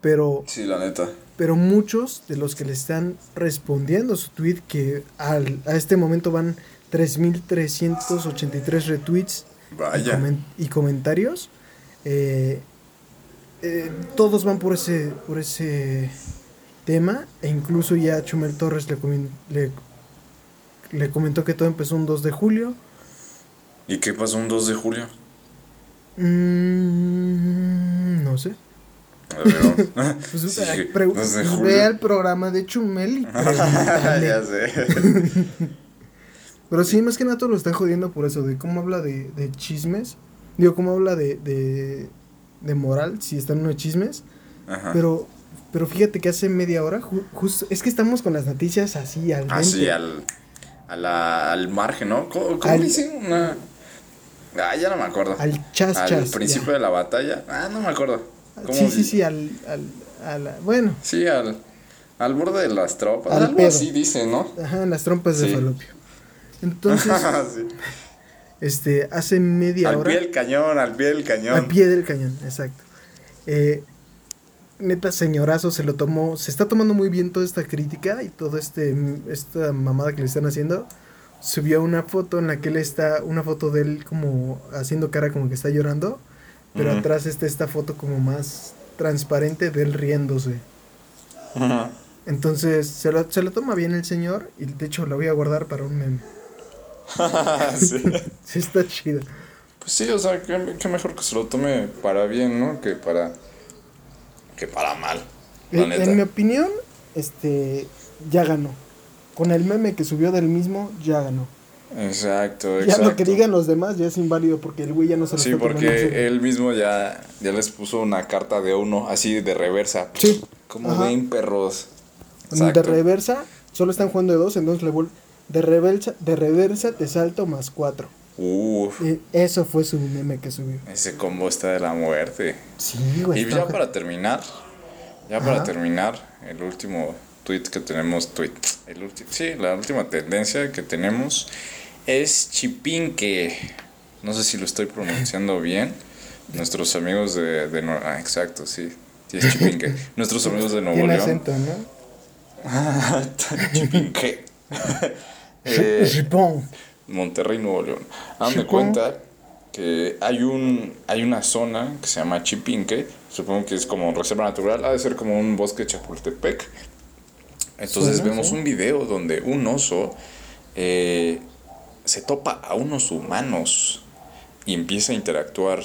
Pero sí, la neta. pero muchos de los que le están respondiendo su tweet, que al, a este momento van 3.383 retweets y, Vaya. comen- y comentarios, eh, eh, todos van por ese, por ese tema, e incluso ya Chumel Torres le, le, le comentó que todo empezó un 2 de julio. ¿Y qué pasó un 2 de julio? Mm, no sé. <laughs> Pues, <laughs> Sí, pre- 2 de julio. ve al programa de Chumel y <laughs> ya sé. Pero sí, más que nada todo lo están jodiendo por eso, de cómo habla de, de chismes. Digo, cómo habla de, de, de moral, si están unos chismes. Ajá. Pero pero fíjate que hace media hora, ju- justo, es que estamos con las noticias así al Así dente. al, a la- al margen, ¿no? ¿Cómo, cómo Al- dicen? Una... Ah, ya no me acuerdo. Al chas, Al chas, principio ya. de la batalla. Ah, no me acuerdo. ¿Cómo Sí, sí, sí, al, al, a la- bueno, Sí, al, al borde de las tropas. Al Algo pedo. así dice, ¿no? ajá, en las trompas de falopio. Entonces, <laughs> Sí. este, hace media Al hora. pie del cañón, al pie del cañón. Al pie del cañón, exacto. Eh, neta, señorazo, se lo tomó, se está tomando muy bien toda esta crítica y toda este, esta mamada que le están haciendo. Subió una foto en la que él está, una foto de él como haciendo cara como que está llorando, pero atrás está esta foto como más transparente de él riéndose. Ajá. Entonces se lo, se lo toma bien el señor y de hecho la voy a guardar para un meme. <laughs> sí. Sí está chido. Pues sí, o sea, qué, qué mejor que se lo tome para bien, ¿no? Que para. que para mal. En, en mi opinión, este ya ganó. con el meme que subió del mismo, ya ganó. Exacto, Ya exacto. lo que digan los demás ya es inválido porque el güey ya no se lo Sí, porque él mismo ya, ya les puso una carta de uno, así de reversa. Sí. Como Ajá. ven, perros. De Exacto. reversa, solo están jugando de dos, entonces le vuel- de reversa, de reversa te salto más cuatro. Uf, Y eso fue su meme que subió. ese combo está de la muerte. Sí, güey. Y ya para terminar, ya para terminar, el último tweet que tenemos, tweet, el sí, la última tendencia que tenemos es Chipinque. No sé si lo estoy pronunciando bien. <laughs> Nuestros amigos de, de ah, exacto, sí, sí es Chipinque. <laughs> Nuestros amigos de Nuevo Tiene León. acento, ¿no? <laughs> Chipinque. Eh. Monterrey, Nuevo León. Hazme Chico. cuenta que hay un hay una zona que se llama Chipinque, supongo que es como reserva natural, ha de ser como un bosque de Chapultepec. Entonces Suena, vemos sí. un video donde un oso eh, se topa a unos humanos y empieza a interactuar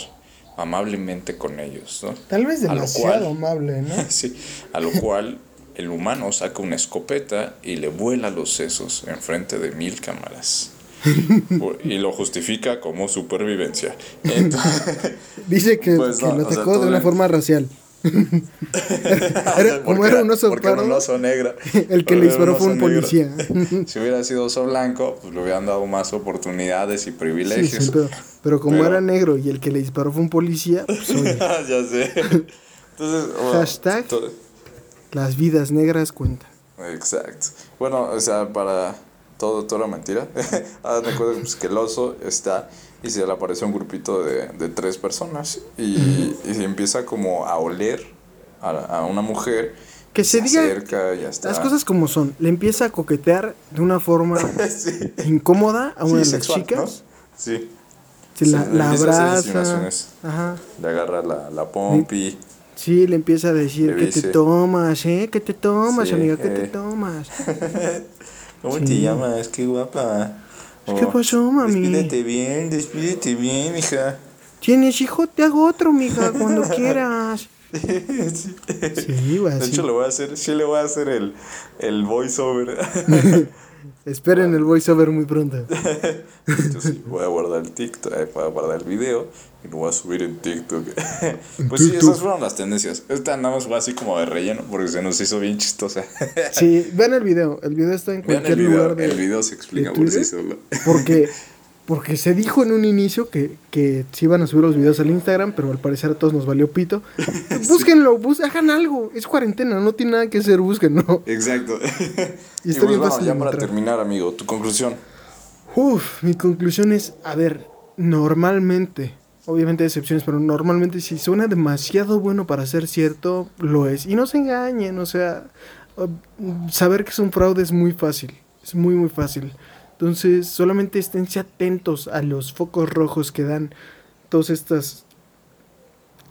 amablemente con ellos, ¿no? Tal vez demasiado cual- amable, ¿no? <laughs> Sí, a lo cual el humano saca una escopeta y le vuela los sesos enfrente de mil cámaras. Y lo justifica como supervivencia. Entonces, <laughs> Dice que, Pues que no, lo o sea, atacó de una forma racial. <laughs> Era- como era un oso porque era un pardo, oso negro. <laughs> el que le disparó fue un negro. policía. Si hubiera sido oso blanco, pues le hubieran dado más oportunidades y privilegios. sí, pero, pero como Pero- era negro y el que le disparó fue un policía, pues, ya sé. Entonces, bueno, Hashtag. Las vidas negras cuentan. Exacto. Bueno, o sea, para todo, toda mentira, <laughs> hazte cuenta pues, que el oso está y se le aparece un grupito de, de tres personas y, y se empieza como a oler a, a una mujer. Que y se diga acerca ya está. Las cosas como son. Le empieza a coquetear de una forma <laughs> sí. incómoda a una Sí, de las sexual, chicas. ¿no? Sí. Se la, la abraza. Ajá. Le agarra la, la pompi. Sí, le empieza a decir dice- te tomas, ¿eh? Que te tomas, Sí, amiga, que te eh. tomas. <laughs> ¿Cómo Sí. te llamas? Qué guapa. ¿Qué pasó, mami? Despídete bien, despídete bien, hija. ¿Tienes hijo? Te hago otro, mija, cuando <laughs> quieras. <laughs> Sí, güey, De hecho, le voy a hacer, sí le voy a hacer el, el voiceover. Esperen el voiceover muy pronto. <laughs> Entonces, voy a guardar el TikTok, eh, voy a guardar el video y lo voy a subir en TikTok. <laughs> Pues sí, esas fueron las tendencias. Esta nada más fue así como de relleno porque se nos hizo bien chistosa. Sí, vean el video. El video está en Vean cualquier el video, lugar de, el video se explica por sí solo. Porque, <laughs> porque se dijo en un inicio que, que se iban a subir los videos al Instagram, pero al parecer a todos nos valió pito. <laughs> Búsquenlo, bus hagan algo. Es cuarentena, no tiene nada que hacer, búsquenlo. Exacto. <laughs> Y <laughs> Y, está pues bien bueno, fácil ya para terminar, amigo, tu conclusión. Uf, mi conclusión es, a ver, normalmente, obviamente hay excepciones, pero normalmente si suena demasiado bueno para ser cierto, lo es. Y no se engañen, o sea, saber que es un fraude es muy fácil, es muy muy fácil. Entonces, solamente esténse atentos a los focos rojos que dan todas estas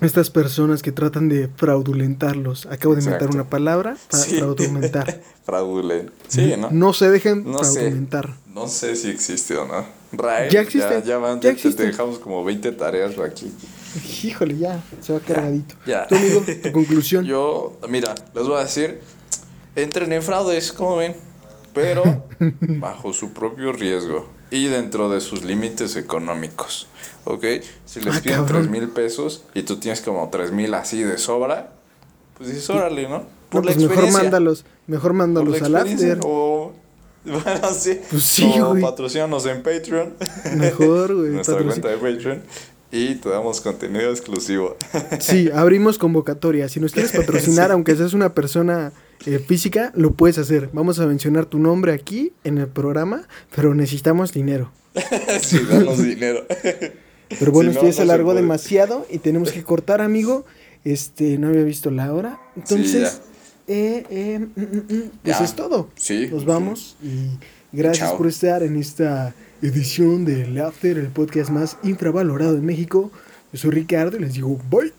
estas personas que tratan de fraudulentarlos. Acabo de inventar una palabra, <laughs> fra- Sí. <laughs> fraudulentar. Sí, ¿no? No se dejen No sé. fraudulentar. No sé si existe o no. Rael, Ya existe, Ya, ya van, ya te- te existe. dejamos como 20 tareas aquí. Híjole, ya, se va cargadito. ya. Tu amigo, tu <laughs> conclusión. Yo, mira, les voy a decir, entren en fraudes, como ven, pero bajo su propio riesgo y dentro de sus límites económicos, ¿ok? Si les Ah, piden cabrón. 3 mil pesos y tú tienes como 3 mil así de sobra, pues dices, órale, ¿no? No, Por la pues mejor experiencia. mándalos, mejor mándalos la al after. O, <laughs> bueno, sí. Pues sí, o güey. patrocínanos en Patreon. Mejor, güey. <laughs> Nuestra patrocin- cuenta de Patreon. Y te damos contenido exclusivo. Sí, <laughs> abrimos convocatoria. Si nos quieres patrocinar, aunque seas una persona eh, física, lo puedes hacer. Vamos a mencionar tu nombre aquí en el programa, pero necesitamos dinero. <laughs> sí, danos dinero. Pero bueno, Si esto no, ya se no alargó demasiado y tenemos que cortar, amigo. Este, no había visto la hora. Entonces, eh, eh, mm, mm, mm, pues es todo. Sí. Nos vamos y gracias Chao. por estar en esta edición del After, el podcast más infravalorado en México. Yo soy Ricardo y les digo bye.